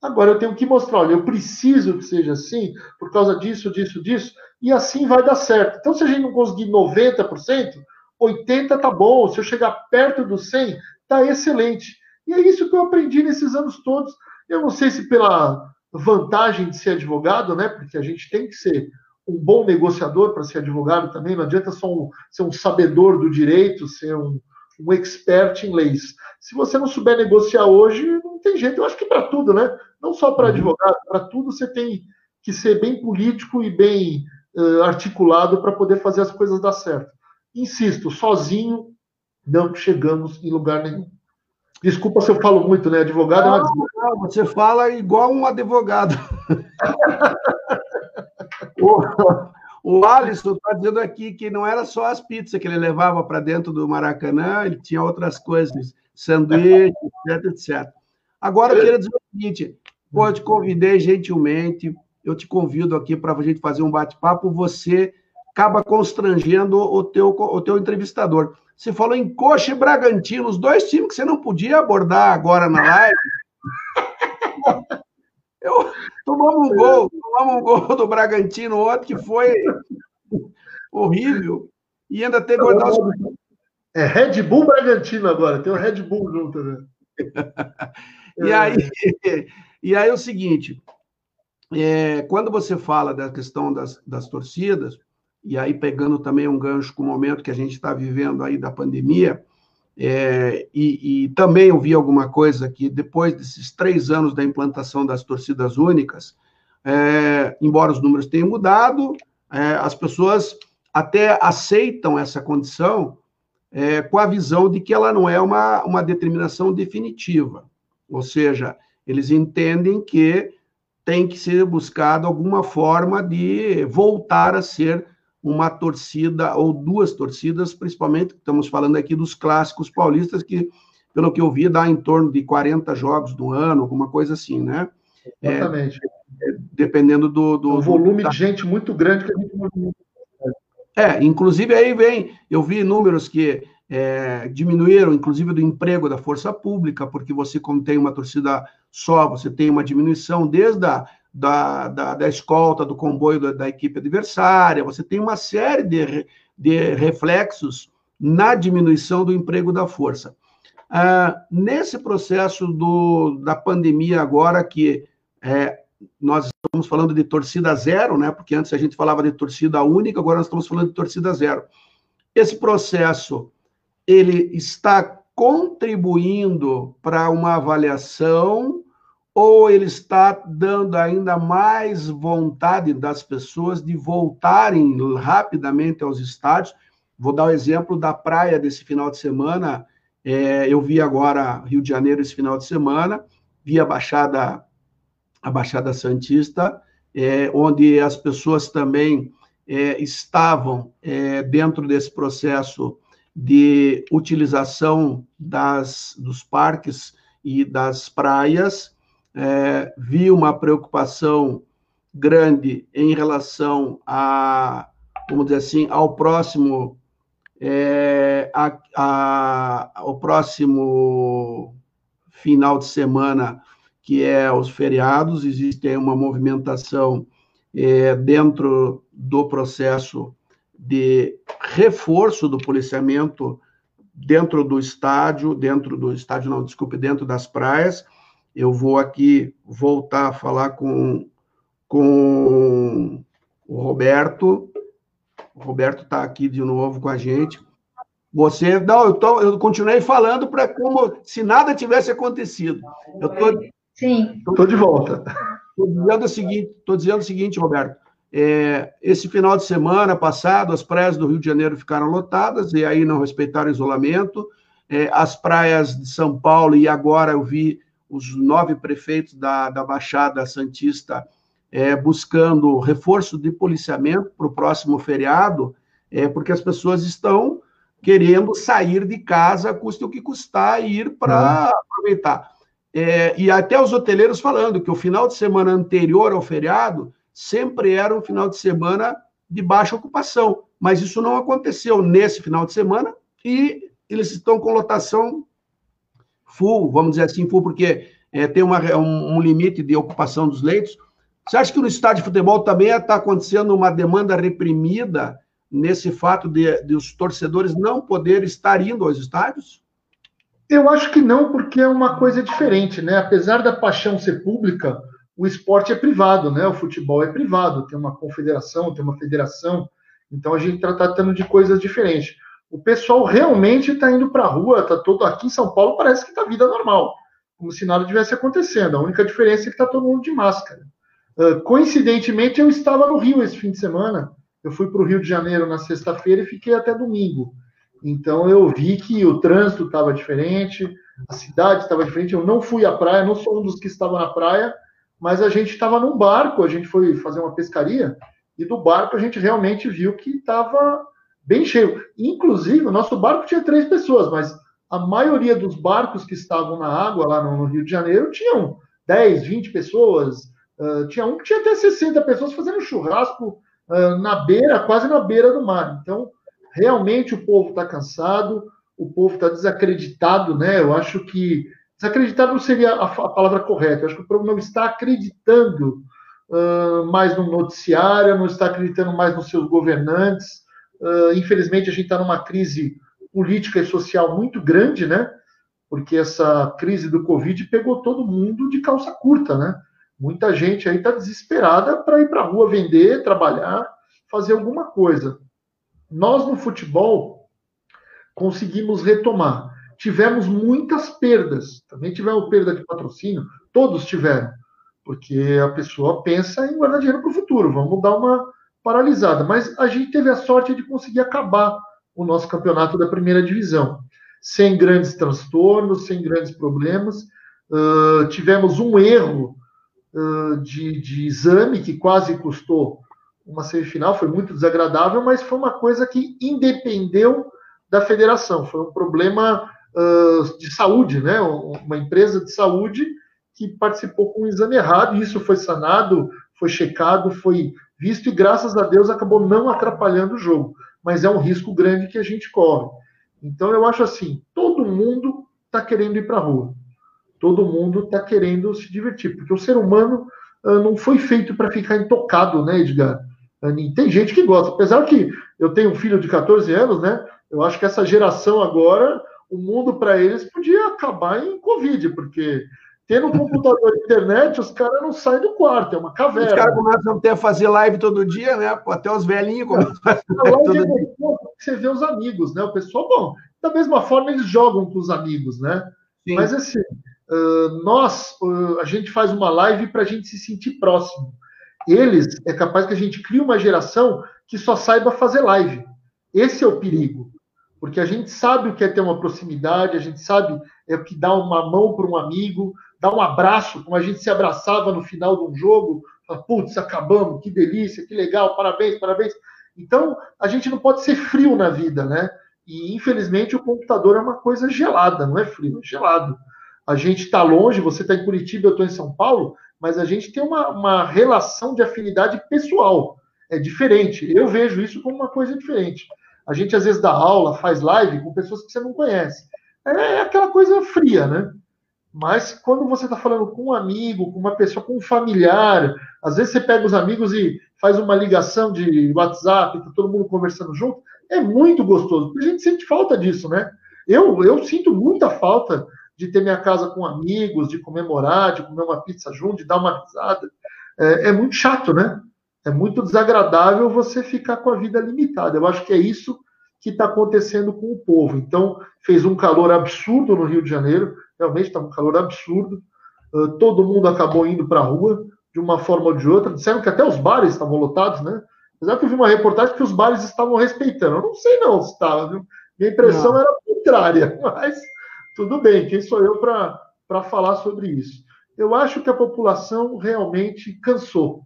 Agora eu tenho que mostrar, olha, eu preciso que seja assim, por causa disso, disso, disso, e assim vai dar certo. Então, se a gente não conseguir 90%, 80% tá bom. Se eu chegar perto do 100%, tá excelente. E é isso que eu aprendi nesses anos todos. Eu não sei se pela vantagem de ser advogado, né? Porque a gente tem que ser um bom negociador para ser advogado também. Não adianta só um, ser um sabedor do direito, ser um, um expert em leis. Se você não souber negociar hoje, não tem jeito. Eu acho que para tudo, né? Não só para uhum. advogado, para tudo você tem que ser bem político e bem uh, articulado para poder fazer as coisas dar certo. Insisto, sozinho não chegamos em lugar nenhum. Desculpa se eu falo muito, né? Advogado
não, é uma... não, você fala igual um advogado. <laughs> o, o Alisson está dizendo aqui que não era só as pizzas que ele levava para dentro do Maracanã, ele tinha outras coisas, sanduíche, etc, etc. Agora eu queria dizer o seguinte: pô, eu te convidei gentilmente, eu te convido aqui para a gente fazer um bate-papo, você acaba constrangendo o teu, o teu entrevistador. Você falou em Coxa e Bragantino, os dois times que você não podia abordar agora na live. <laughs> Eu, tomamos um gol, tomamos um gol do Bragantino ontem que foi horrível. E ainda teve o
nosso... É Red Bull Bragantino agora, tem o Red Bull junto, né? <laughs>
e, aí, <laughs> e aí é o seguinte: é, quando você fala da questão das, das torcidas, e aí pegando também um gancho com o momento que a gente está vivendo aí da pandemia, é, e, e, também eu vi alguma coisa que depois desses três anos da implantação das torcidas únicas, é, embora os números tenham mudado, é, as pessoas até aceitam essa condição é, com a visão de que ela não é uma, uma determinação definitiva, ou seja, eles entendem que tem que ser buscado alguma forma de voltar a ser uma torcida ou duas torcidas, principalmente, estamos falando aqui dos clássicos paulistas, que, pelo que eu vi, dá em torno de 40 jogos do ano, alguma coisa assim, né?
Exatamente.
É, dependendo do. do
um volume do... de gente muito grande que a gente.
É, inclusive aí vem, eu vi números que é, diminuíram, inclusive, do emprego da força pública, porque você, como tem uma torcida só, você tem uma diminuição desde a da, da, da escolta, do comboio da, da, equipe adversária, você tem uma série de, de reflexos na diminuição do emprego da força. Ah, nesse processo do, da pandemia agora, que é, nós estamos falando de torcida zero, né? Porque antes a gente falava de torcida única, agora nós estamos falando de torcida zero. Esse processo ele está contribuindo para uma avaliação ou ele está dando ainda mais vontade das pessoas de voltarem rapidamente aos estádios. Vou dar o exemplo da praia desse final de semana. É, eu vi agora Rio de Janeiro esse final de semana, vi a Baixada, a Baixada Santista, é, onde as pessoas também é, estavam é, dentro desse processo de utilização das, dos parques e das praias. É, vi uma preocupação grande em relação a, vamos dizer assim, ao próximo, é, a, a, ao próximo final de semana, que é os feriados, existe uma movimentação é, dentro do processo de reforço do policiamento dentro do estádio, dentro do estádio, não, desculpe, dentro das praias, eu vou aqui voltar a falar com, com o Roberto. O Roberto está aqui de novo com a gente. Você, não, eu, tô, eu continuei falando para como se nada tivesse acontecido. Eu tô,
Sim. Estou de volta.
Estou dizendo o seguinte, estou dizendo o seguinte, Roberto. É, esse final de semana passado, as praias do Rio de Janeiro ficaram lotadas e aí não respeitaram o isolamento. É, as praias de São Paulo e agora eu vi os nove prefeitos da, da Baixada Santista é, buscando reforço de policiamento para o próximo feriado, é, porque as pessoas estão querendo sair de casa, custe o que custar, e ir para uhum. aproveitar. É, e até os hoteleiros falando que o final de semana anterior ao feriado sempre era um final de semana de baixa ocupação, mas isso não aconteceu nesse final de semana, e eles estão com lotação full, vamos dizer assim, full, porque é, tem uma, um, um, limite de ocupação dos leitos. Você acha que no estádio de futebol também está acontecendo uma demanda reprimida nesse fato de, de os torcedores não poderem estar indo aos estádios?
Eu acho que não, porque é uma coisa diferente, né? Apesar da paixão ser pública, o esporte é privado, né? O futebol é privado, tem uma confederação, tem uma federação, então a gente está tratando de coisas diferentes. O pessoal realmente está indo para a rua, está todo aqui em São Paulo, parece que está vida normal, como se nada tivesse acontecendo. A única diferença é que está todo mundo de máscara. Uh, coincidentemente, eu estava no Rio esse fim de semana. Eu fui para o Rio de Janeiro na sexta-feira e fiquei até domingo. Então eu vi que o trânsito estava diferente, a cidade estava diferente. Eu não fui à praia, não sou um dos que estava na praia, mas a gente estava num barco, a gente foi fazer uma pescaria e do barco a gente realmente viu que estava bem cheio. Inclusive, o nosso barco tinha três pessoas, mas a maioria dos barcos que estavam na água lá no, Rio de Janeiro tinham 10, 20 pessoas. Uh, tinha um que tinha até 60 pessoas fazendo churrasco uh, na beira, quase na beira do mar. Então, realmente o povo está cansado, o povo está desacreditado, né? Eu acho que desacreditado não seria a, a, palavra correta. Eu acho que o povo não está acreditando uh, mais no noticiário, não está acreditando mais nos seus governantes. Uh, infelizmente, a gente está numa crise política e social muito grande, né? Porque essa crise do Covid pegou todo mundo de calça curta, né? Muita gente aí está desesperada para ir para a rua vender, trabalhar, fazer alguma coisa. Nós no futebol conseguimos retomar. Tivemos muitas perdas, também tivemos perda de patrocínio, todos tiveram, porque a pessoa pensa em guardar dinheiro para o futuro, vamos dar uma paralisada. Mas a gente teve a sorte de conseguir acabar o nosso campeonato da primeira divisão, sem grandes transtornos, sem grandes problemas. Uh, tivemos um erro uh, de, de exame que quase custou uma semifinal, foi muito desagradável, mas foi uma coisa que independeu da federação. Foi um problema uh, de saúde, né? Uma empresa de saúde que participou com um exame errado, e isso foi sanado, foi checado, foi visto, e graças a Deus acabou não atrapalhando o jogo. Mas é um risco grande que a gente corre. Então eu acho assim: todo mundo está querendo ir para a rua. Todo mundo está querendo se divertir, porque o ser humano uh, não foi feito para ficar intocado, né, Edgar? Tem gente que gosta, apesar que eu tenho um filho de 14 anos, né? Eu acho que essa geração agora, o mundo para eles podia acabar em Covid, porque tendo um computador e internet, os caras não saem do quarto, é uma caverna. Os caras
começam a fazer live todo dia, né? Até os velhinhos começam a fazer live todo
dia. Você vê os amigos, né? O pessoal, bom, da mesma forma eles jogam com os amigos, né? Sim. Mas assim, nós, a gente faz uma live para a gente se sentir próximo eles é capaz que a gente crie uma geração que só saiba fazer live. Esse é o perigo. Porque a gente sabe o que é ter uma proximidade, a gente sabe é o que dá uma mão para um amigo, dar um abraço, como a gente se abraçava no final de um jogo, putz, acabamos, que delícia, que legal, parabéns, parabéns. Então, a gente não pode ser frio na vida, né? E, infelizmente, o computador é uma coisa gelada, não é frio, é gelado. A gente está longe, você está em Curitiba, eu estou em São Paulo, mas a gente tem uma, uma relação de afinidade pessoal. É diferente. Eu vejo isso como uma coisa diferente. A gente às vezes dá aula, faz live com pessoas que você não conhece. É, é aquela coisa fria, né? Mas quando você está falando com um amigo, com uma pessoa, com um familiar, às vezes você pega os amigos e faz uma ligação de WhatsApp, tá todo mundo conversando junto, é muito gostoso. A gente sente falta disso, né? Eu, eu sinto muita falta de ter minha casa com amigos, de comemorar, de comer uma pizza junto, de dar uma risada. É, é muito chato, né? É muito desagradável você ficar com a vida limitada. Eu acho que é isso que está acontecendo com o povo. Então, fez um calor absurdo no Rio de Janeiro, realmente está um calor absurdo. Uh, todo mundo acabou indo para a rua, de uma forma ou de outra. Disseram que até os bares estavam lotados, né? Apesar que eu vi uma reportagem que os bares estavam respeitando. Eu não sei não se estava, viu? Minha impressão não. era contrária, <laughs> mas tudo bem, quem sou eu para falar sobre isso? Eu acho que a população realmente cansou,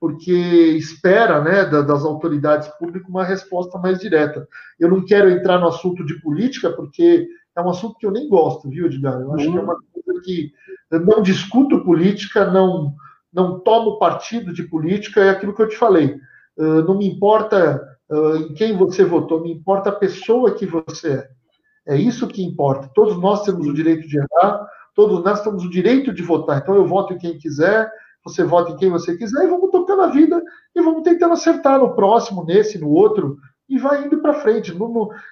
porque espera né, das autoridades públicas uma resposta mais direta. Eu não quero entrar no assunto de política, porque é um assunto que eu nem gosto, viu, Edgar? Eu acho que é uma coisa que eu não discuto política, não, não tomo partido de política, é aquilo que eu te falei. Uh, não me importa uh, em quem você votou, me importa a pessoa que você é. É isso que importa. Todos nós temos o direito de errar, todos nós temos o direito de votar. Então eu voto em quem quiser, você vota em quem você quiser, e vamos tocando a vida e vamos tentando acertar no próximo, nesse, no outro, e vai indo para frente.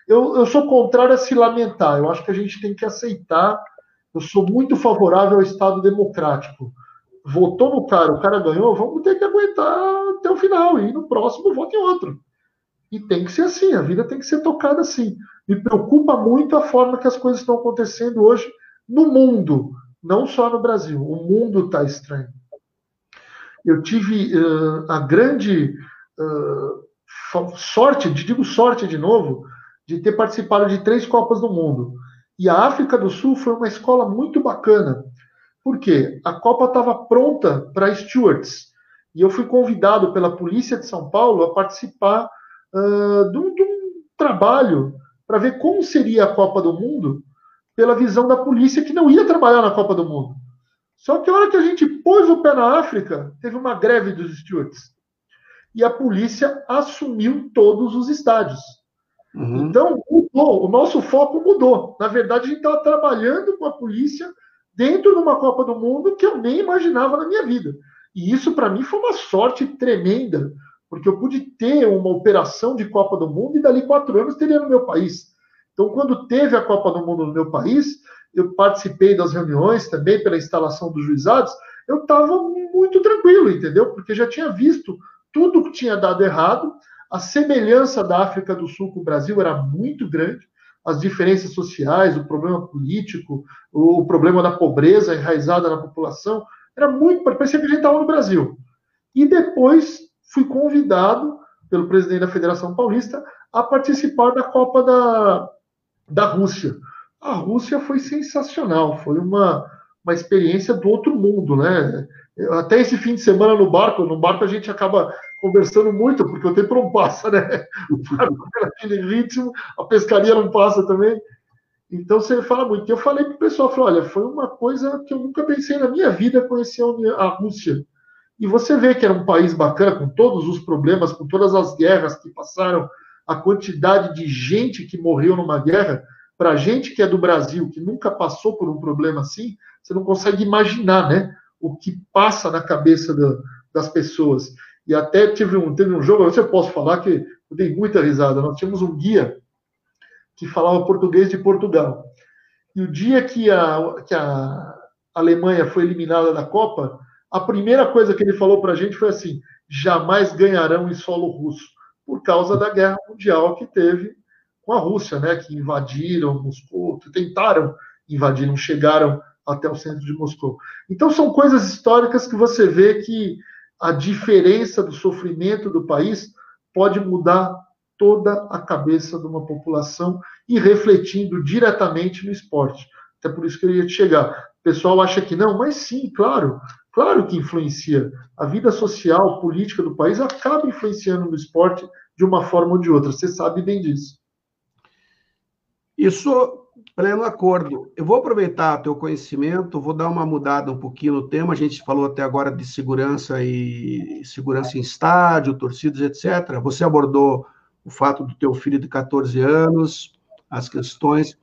eu, eu sou contrário a se lamentar. Eu acho que a gente tem que aceitar. Eu sou muito favorável ao Estado democrático. Votou no cara, o cara ganhou, vamos ter que aguentar até o final. E no próximo, vote em outro. E tem que ser assim, a vida tem que ser tocada assim. Me preocupa muito a forma que as coisas estão acontecendo hoje no mundo, não só no Brasil. O mundo está estranho. Eu tive uh, a grande uh, sorte, digo sorte de novo, de ter participado de três Copas do Mundo. E a África do Sul foi uma escola muito bacana. Por quê? A Copa estava pronta para stewards. E eu fui convidado pela Polícia de São Paulo a participar uh, de, um, de um trabalho para ver como seria a Copa do Mundo pela visão da polícia que não ia trabalhar na Copa do Mundo. Só que a hora que a gente pôs o pé na África, teve uma greve dos stewards. E a polícia assumiu todos os estádios. Uhum. Então, mudou, o nosso foco mudou. Na verdade, a gente estava trabalhando com a polícia dentro de uma Copa do Mundo que eu nem imaginava na minha vida. E isso, para mim, foi uma sorte tremenda, porque eu pude ter uma operação de Copa do Mundo e dali quatro anos teria no meu país. Então, quando teve a Copa do Mundo no meu país, eu participei das reuniões também pela instalação dos juizados, eu estava muito tranquilo, entendeu? Porque já tinha visto tudo que tinha dado errado, a semelhança da África do Sul com o Brasil era muito grande, as diferenças sociais, o problema político, o problema da pobreza enraizada na população, era muito, parecia que a gente estava no Brasil. E depois fui convidado pelo presidente da Federação Paulista a participar da Copa da, da Rússia. A Rússia foi sensacional, foi uma, uma experiência do outro mundo, né? Até esse fim de semana no barco, no barco a gente acaba conversando muito, porque o tempo não passa, né? O barco <laughs> ritmo, a pescaria não passa também. Então você fala muito. Eu falei para o pessoal, falei, olha, foi uma coisa que eu nunca pensei na minha vida conhecer a Rússia. E você vê que era um país bacana, com todos os problemas, com todas as guerras que passaram, a quantidade de gente que morreu numa guerra, para gente que é do Brasil, que nunca passou por um problema assim, você não consegue imaginar, né? O que passa na cabeça da, das pessoas. E até tive um, teve um jogo, você posso falar que eu dei muita risada. Nós tínhamos um guia que falava português de Portugal. E o dia que a, que a Alemanha foi eliminada da Copa, a primeira coisa que ele falou para a gente foi assim: jamais ganharão em solo russo, por causa da guerra mundial que teve com a Rússia, né? Que invadiram Moscou, tentaram invadir, não chegaram até o centro de Moscou. Então são coisas históricas que você vê que a diferença do sofrimento do país pode mudar toda a cabeça de uma população e refletindo diretamente no esporte. Até por isso que eu ia te chegar. O pessoal acha que não, mas sim, claro, claro que influencia. A vida social, política do país acaba influenciando no esporte de uma forma ou de outra. Você sabe bem disso.
Isso, pleno acordo. Eu vou aproveitar teu conhecimento, vou dar uma mudada um pouquinho no tema. A gente falou até agora de segurança e segurança em estádio, torcidas, etc. Você abordou o fato do teu filho de 14 anos, as questões.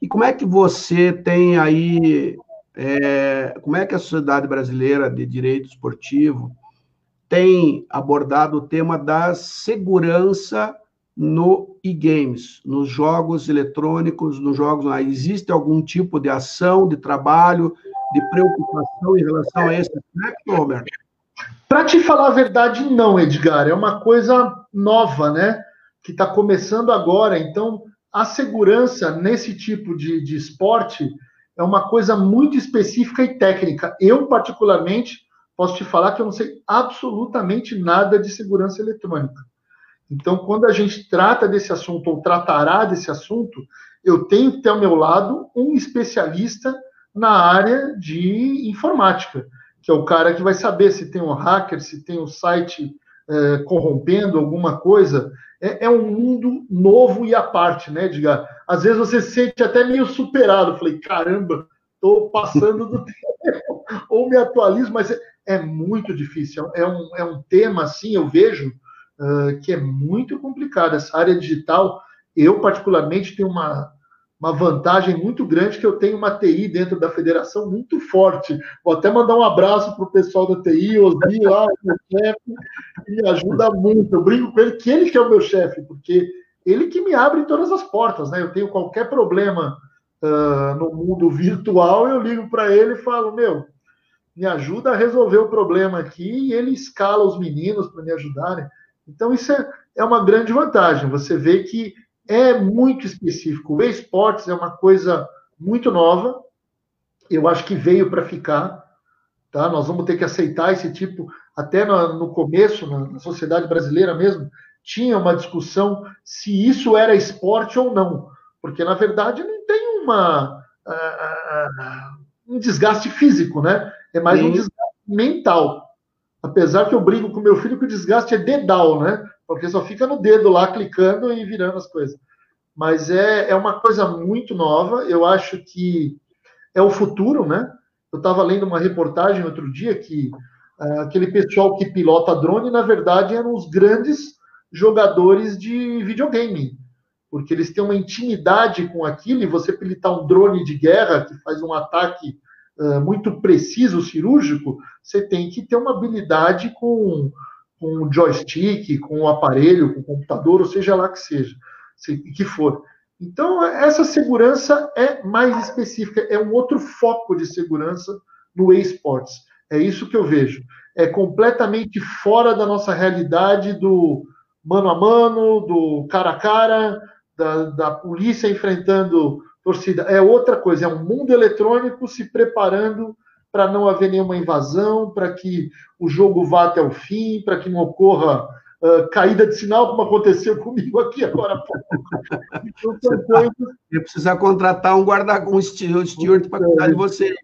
E como é que você tem aí, é, como é que a sociedade brasileira de direito esportivo tem abordado o tema da segurança no e-games, nos jogos eletrônicos, nos jogos lá? Existe algum tipo de ação, de trabalho, de preocupação em relação a esse aspecto, Roberto?
Para te falar a verdade, não, Edgar. É uma coisa nova, né? que está começando agora. Então, a segurança nesse tipo de, de esporte é uma coisa muito específica e técnica. Eu, particularmente, posso te falar que eu não sei absolutamente nada de segurança eletrônica. Então, quando a gente trata desse assunto ou tratará desse assunto, eu tenho que ter ao meu lado um especialista na área de informática, que é o cara que vai saber se tem um hacker, se tem um site é, corrompendo alguma coisa, é, é, um mundo novo e à parte, né, Edgar? Às vezes você se sente até meio superado. Falei, caramba, estou passando do <laughs> tempo, ou me atualizo, mas é, é muito difícil. É um, é um tema, assim, eu vejo, que é muito complicada. Essa área digital, eu particularmente tenho uma, uma vantagem muito grande que eu tenho uma TI dentro da federação muito forte. Vou até mandar um abraço para o pessoal da TI, Osni lá, meu chefe, me ajuda muito. Eu brinco com ele que ele que é o meu chefe, porque ele que me abre todas as portas, né? Eu tenho qualquer problema uh, no mundo virtual, eu ligo para ele e falo, meu, me ajuda a resolver o problema aqui, e ele escala os meninos para me ajudarem. Então, isso é, é uma grande vantagem. Você vê que é muito específico. O esportes é uma coisa muito nova. Eu acho que veio para ficar. Tá? Nós vamos ter que aceitar esse tipo. Até no, no começo, na, na, sociedade brasileira mesmo, tinha uma discussão se isso era esporte ou não. Porque, na verdade, não tem uma, uh, uh, um desgaste físico, né? É mais Sim. um desgaste mental. Apesar que eu brigo com meu filho que o desgaste é dedal, né? Porque só fica no dedo lá, clicando e virando as coisas. Mas é, é uma coisa muito nova. Eu acho que é o futuro, né? Eu estava lendo uma reportagem outro dia que uh, aquele pessoal que pilota drone, na verdade, eram os grandes jogadores de videogame. Porque eles têm uma intimidade com aquilo, e você pilotar um drone de guerra que faz um ataque muito preciso, cirúrgico, você tem que ter uma habilidade com, com o joystick, com o aparelho, com o computador, ou seja lá que seja, que for. Então, essa segurança é mais específica, é um outro foco de segurança no esportes. É isso que eu vejo. É completamente fora da nossa realidade do mano a mano, do cara a cara, da, da polícia enfrentando torcida. É outra coisa, é um mundo eletrônico se preparando para não haver nenhuma invasão, para que o jogo vá até o fim, para que não ocorra uh, caída de sinal, como aconteceu <laughs> comigo aqui agora há pouco.
Então, são coisas... precisar contratar um guarda um steward para cuidar de você.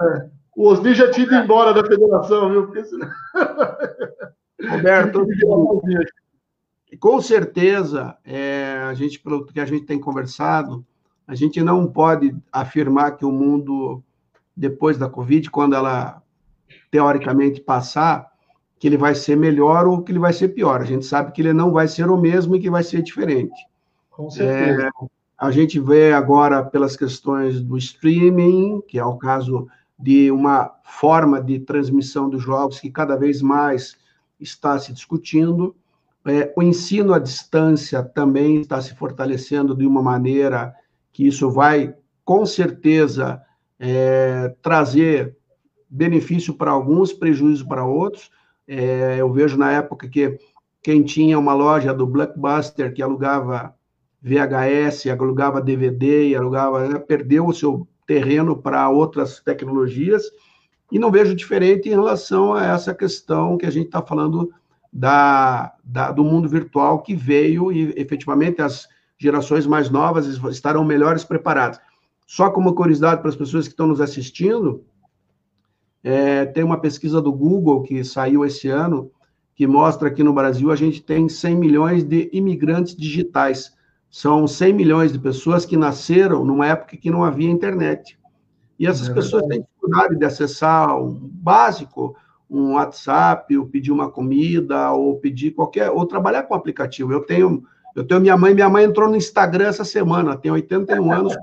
É. O Osni já tinha ido embora da federação, viu? Porque senão...
Roberto, <laughs> com certeza, é, a gente, pelo que a gente tem conversado, a gente não pode afirmar que o mundo, depois da Covid, quando ela teoricamente passar, que ele vai ser melhor ou que ele vai ser pior. A gente sabe que ele não vai ser o mesmo e que vai ser diferente.
Com certeza. É,
a gente vê agora pelas questões do streaming, que é o caso de uma forma de transmissão dos jogos que cada vez mais está se discutindo. É, o ensino à distância também está se fortalecendo de uma maneira que isso vai, com certeza, é, trazer benefício para alguns, prejuízo para outros. É, eu vejo na época que quem tinha uma loja do Blockbuster que alugava VHS, alugava DVD, alugava, né, perdeu o seu terreno para outras tecnologias, e não vejo diferente em relação a essa questão que a gente está falando da, da, do mundo virtual que veio e efetivamente as gerações mais novas estarão melhores preparadas. Só como curiosidade para as pessoas que estão nos assistindo, é, tem uma pesquisa do Google que saiu esse ano, que mostra que no Brasil a gente tem 100 milhões de imigrantes digitais. São 100 milhões de pessoas que nasceram numa época que não havia internet. E essas é pessoas têm dificuldade de acessar um básico, um WhatsApp, ou pedir uma comida, ou pedir qualquer, ou trabalhar com aplicativo. Eu tenho eu tenho minha mãe, minha mãe entrou no Instagram essa semana, tem 81 <laughs> anos.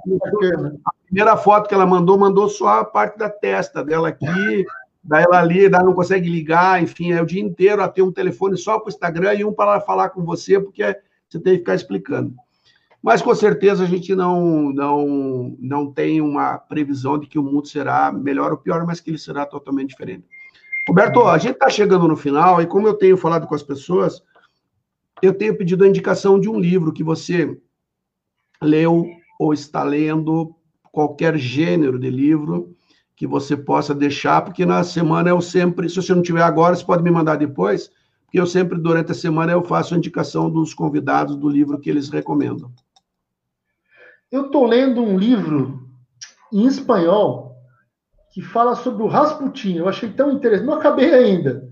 A primeira foto que ela mandou, mandou só a parte da testa dela aqui, daí ela ali, daí não consegue ligar, enfim, é o dia inteiro ela tem um telefone só para o Instagram e um para falar com você, porque você tem que ficar explicando. Mas com certeza a gente não, não, não tem uma previsão de que o mundo será melhor ou pior, mas que ele será totalmente diferente. Roberto, a gente está chegando no final, e como eu tenho falado com as pessoas, eu tenho pedido a indicação de um livro que você leu ou está lendo, qualquer gênero de livro que você possa deixar, porque na semana eu sempre, se você não tiver agora, você pode me mandar depois, porque eu sempre, durante a semana, eu faço a indicação dos convidados do livro que eles recomendam.
Eu estou lendo um livro em espanhol que fala sobre o Rasputin. Eu achei tão interessante. Não acabei ainda,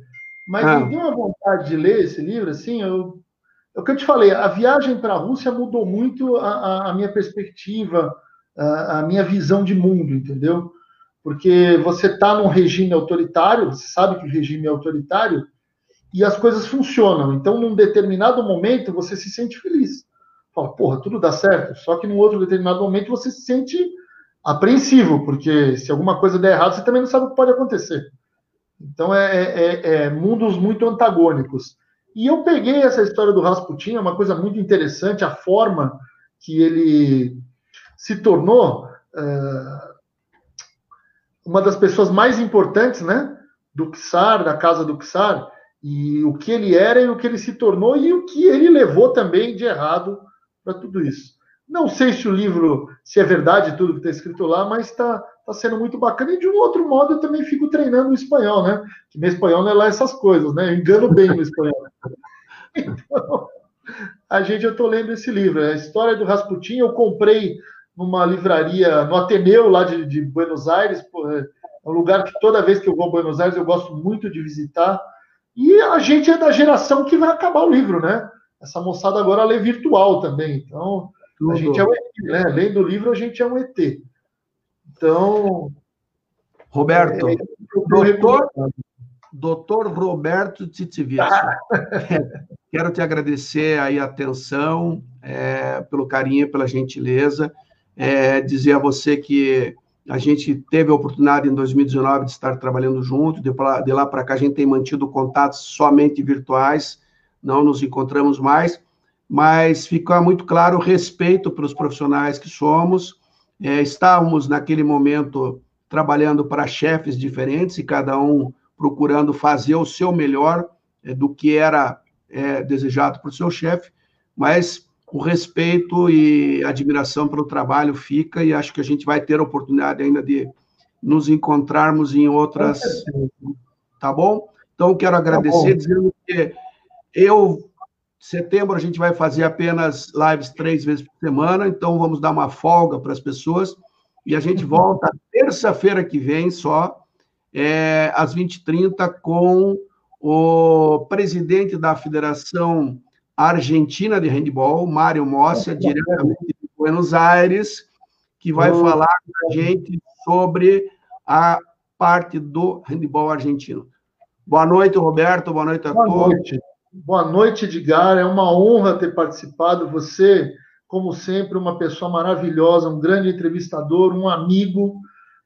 mas ah. eu tenho uma vontade de ler esse livro. Assim, eu é o que eu te falei, a viagem para a Rússia mudou muito a, a minha perspectiva, a, a, minha visão de mundo, entendeu? Porque você está num regime autoritário, você sabe que o regime é autoritário, e as coisas funcionam. Então, num determinado momento, você se sente feliz. Fala, porra, tudo dá certo. Só que num outro determinado momento, você se sente apreensivo, porque se alguma coisa der errado, você também não sabe o que pode acontecer. Então, é, é, é, é mundos muito antagônicos. E eu peguei essa história do Rasputin, é uma coisa muito interessante, a forma que ele se tornou uh, uma das pessoas mais importantes, né, do Czar, da casa do Czar, e o que ele era e o que ele se tornou e o que ele levou também de errado para tudo isso. Não sei se o livro, se é verdade tudo que está escrito lá, mas está tá sendo muito bacana. E de um outro modo, eu também fico treinando o espanhol, né? Que meu espanhol não é lá essas coisas, né? Eu engano bem no espanhol. <laughs> Então, a gente, eu estou lendo esse livro. A história do Rasputin, eu comprei numa livraria, no Ateneu, lá de, de Buenos Aires. É um lugar que toda vez que eu vou a Buenos Aires eu gosto muito de visitar. E a gente é da geração que vai acabar o livro, né? Essa moçada agora lê virtual também. Então, Tudo. a gente é um ET, né? Lendo o livro, a gente é um ET. Então.
Roberto, é, doutor, doutor Roberto Titivito, <laughs> quero te agradecer aí a atenção, é, pelo carinho, pela gentileza. É, dizer a você que a gente teve a oportunidade em 2019 de estar trabalhando junto, de, de lá para cá a gente tem mantido contatos somente virtuais, não nos encontramos mais, mas fica muito claro o respeito pelos profissionais que somos. É, estávamos naquele momento trabalhando para chefes diferentes e cada um procurando fazer o seu melhor é, do que era é, desejado por seu chefe, mas o respeito e admiração pelo trabalho fica e acho que a gente vai ter a oportunidade ainda de nos encontrarmos em outras. Tá bom? Então, quero tá agradecer, tá dizendo que eu, setembro, a gente vai fazer apenas lives três vezes por semana, então vamos dar uma folga para as pessoas e a gente volta <laughs> terça-feira que vem só, é, às 20h30, com o presidente da Federação Argentina de Handball, Mário Mossia, diretamente de Buenos Aires, que vai oh. falar com a gente sobre a parte do handball argentino. Boa noite, Roberto. Boa noite a Boa todos. Noite.
Boa noite, Edgar. É uma honra ter participado. Você, como sempre, uma pessoa maravilhosa, um grande entrevistador, um amigo,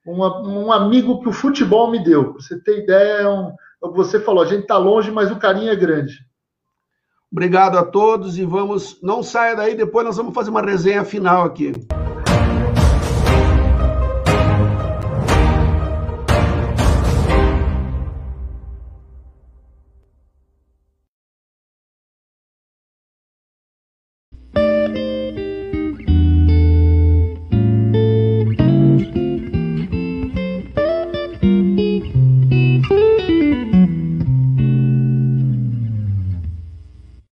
uma, um amigo que o futebol me deu. Você tem ideia, é um, você falou, a gente está longe, mas o carinho é grande.
Obrigado a todos e vamos. Não saia daí, depois nós vamos fazer uma resenha final aqui.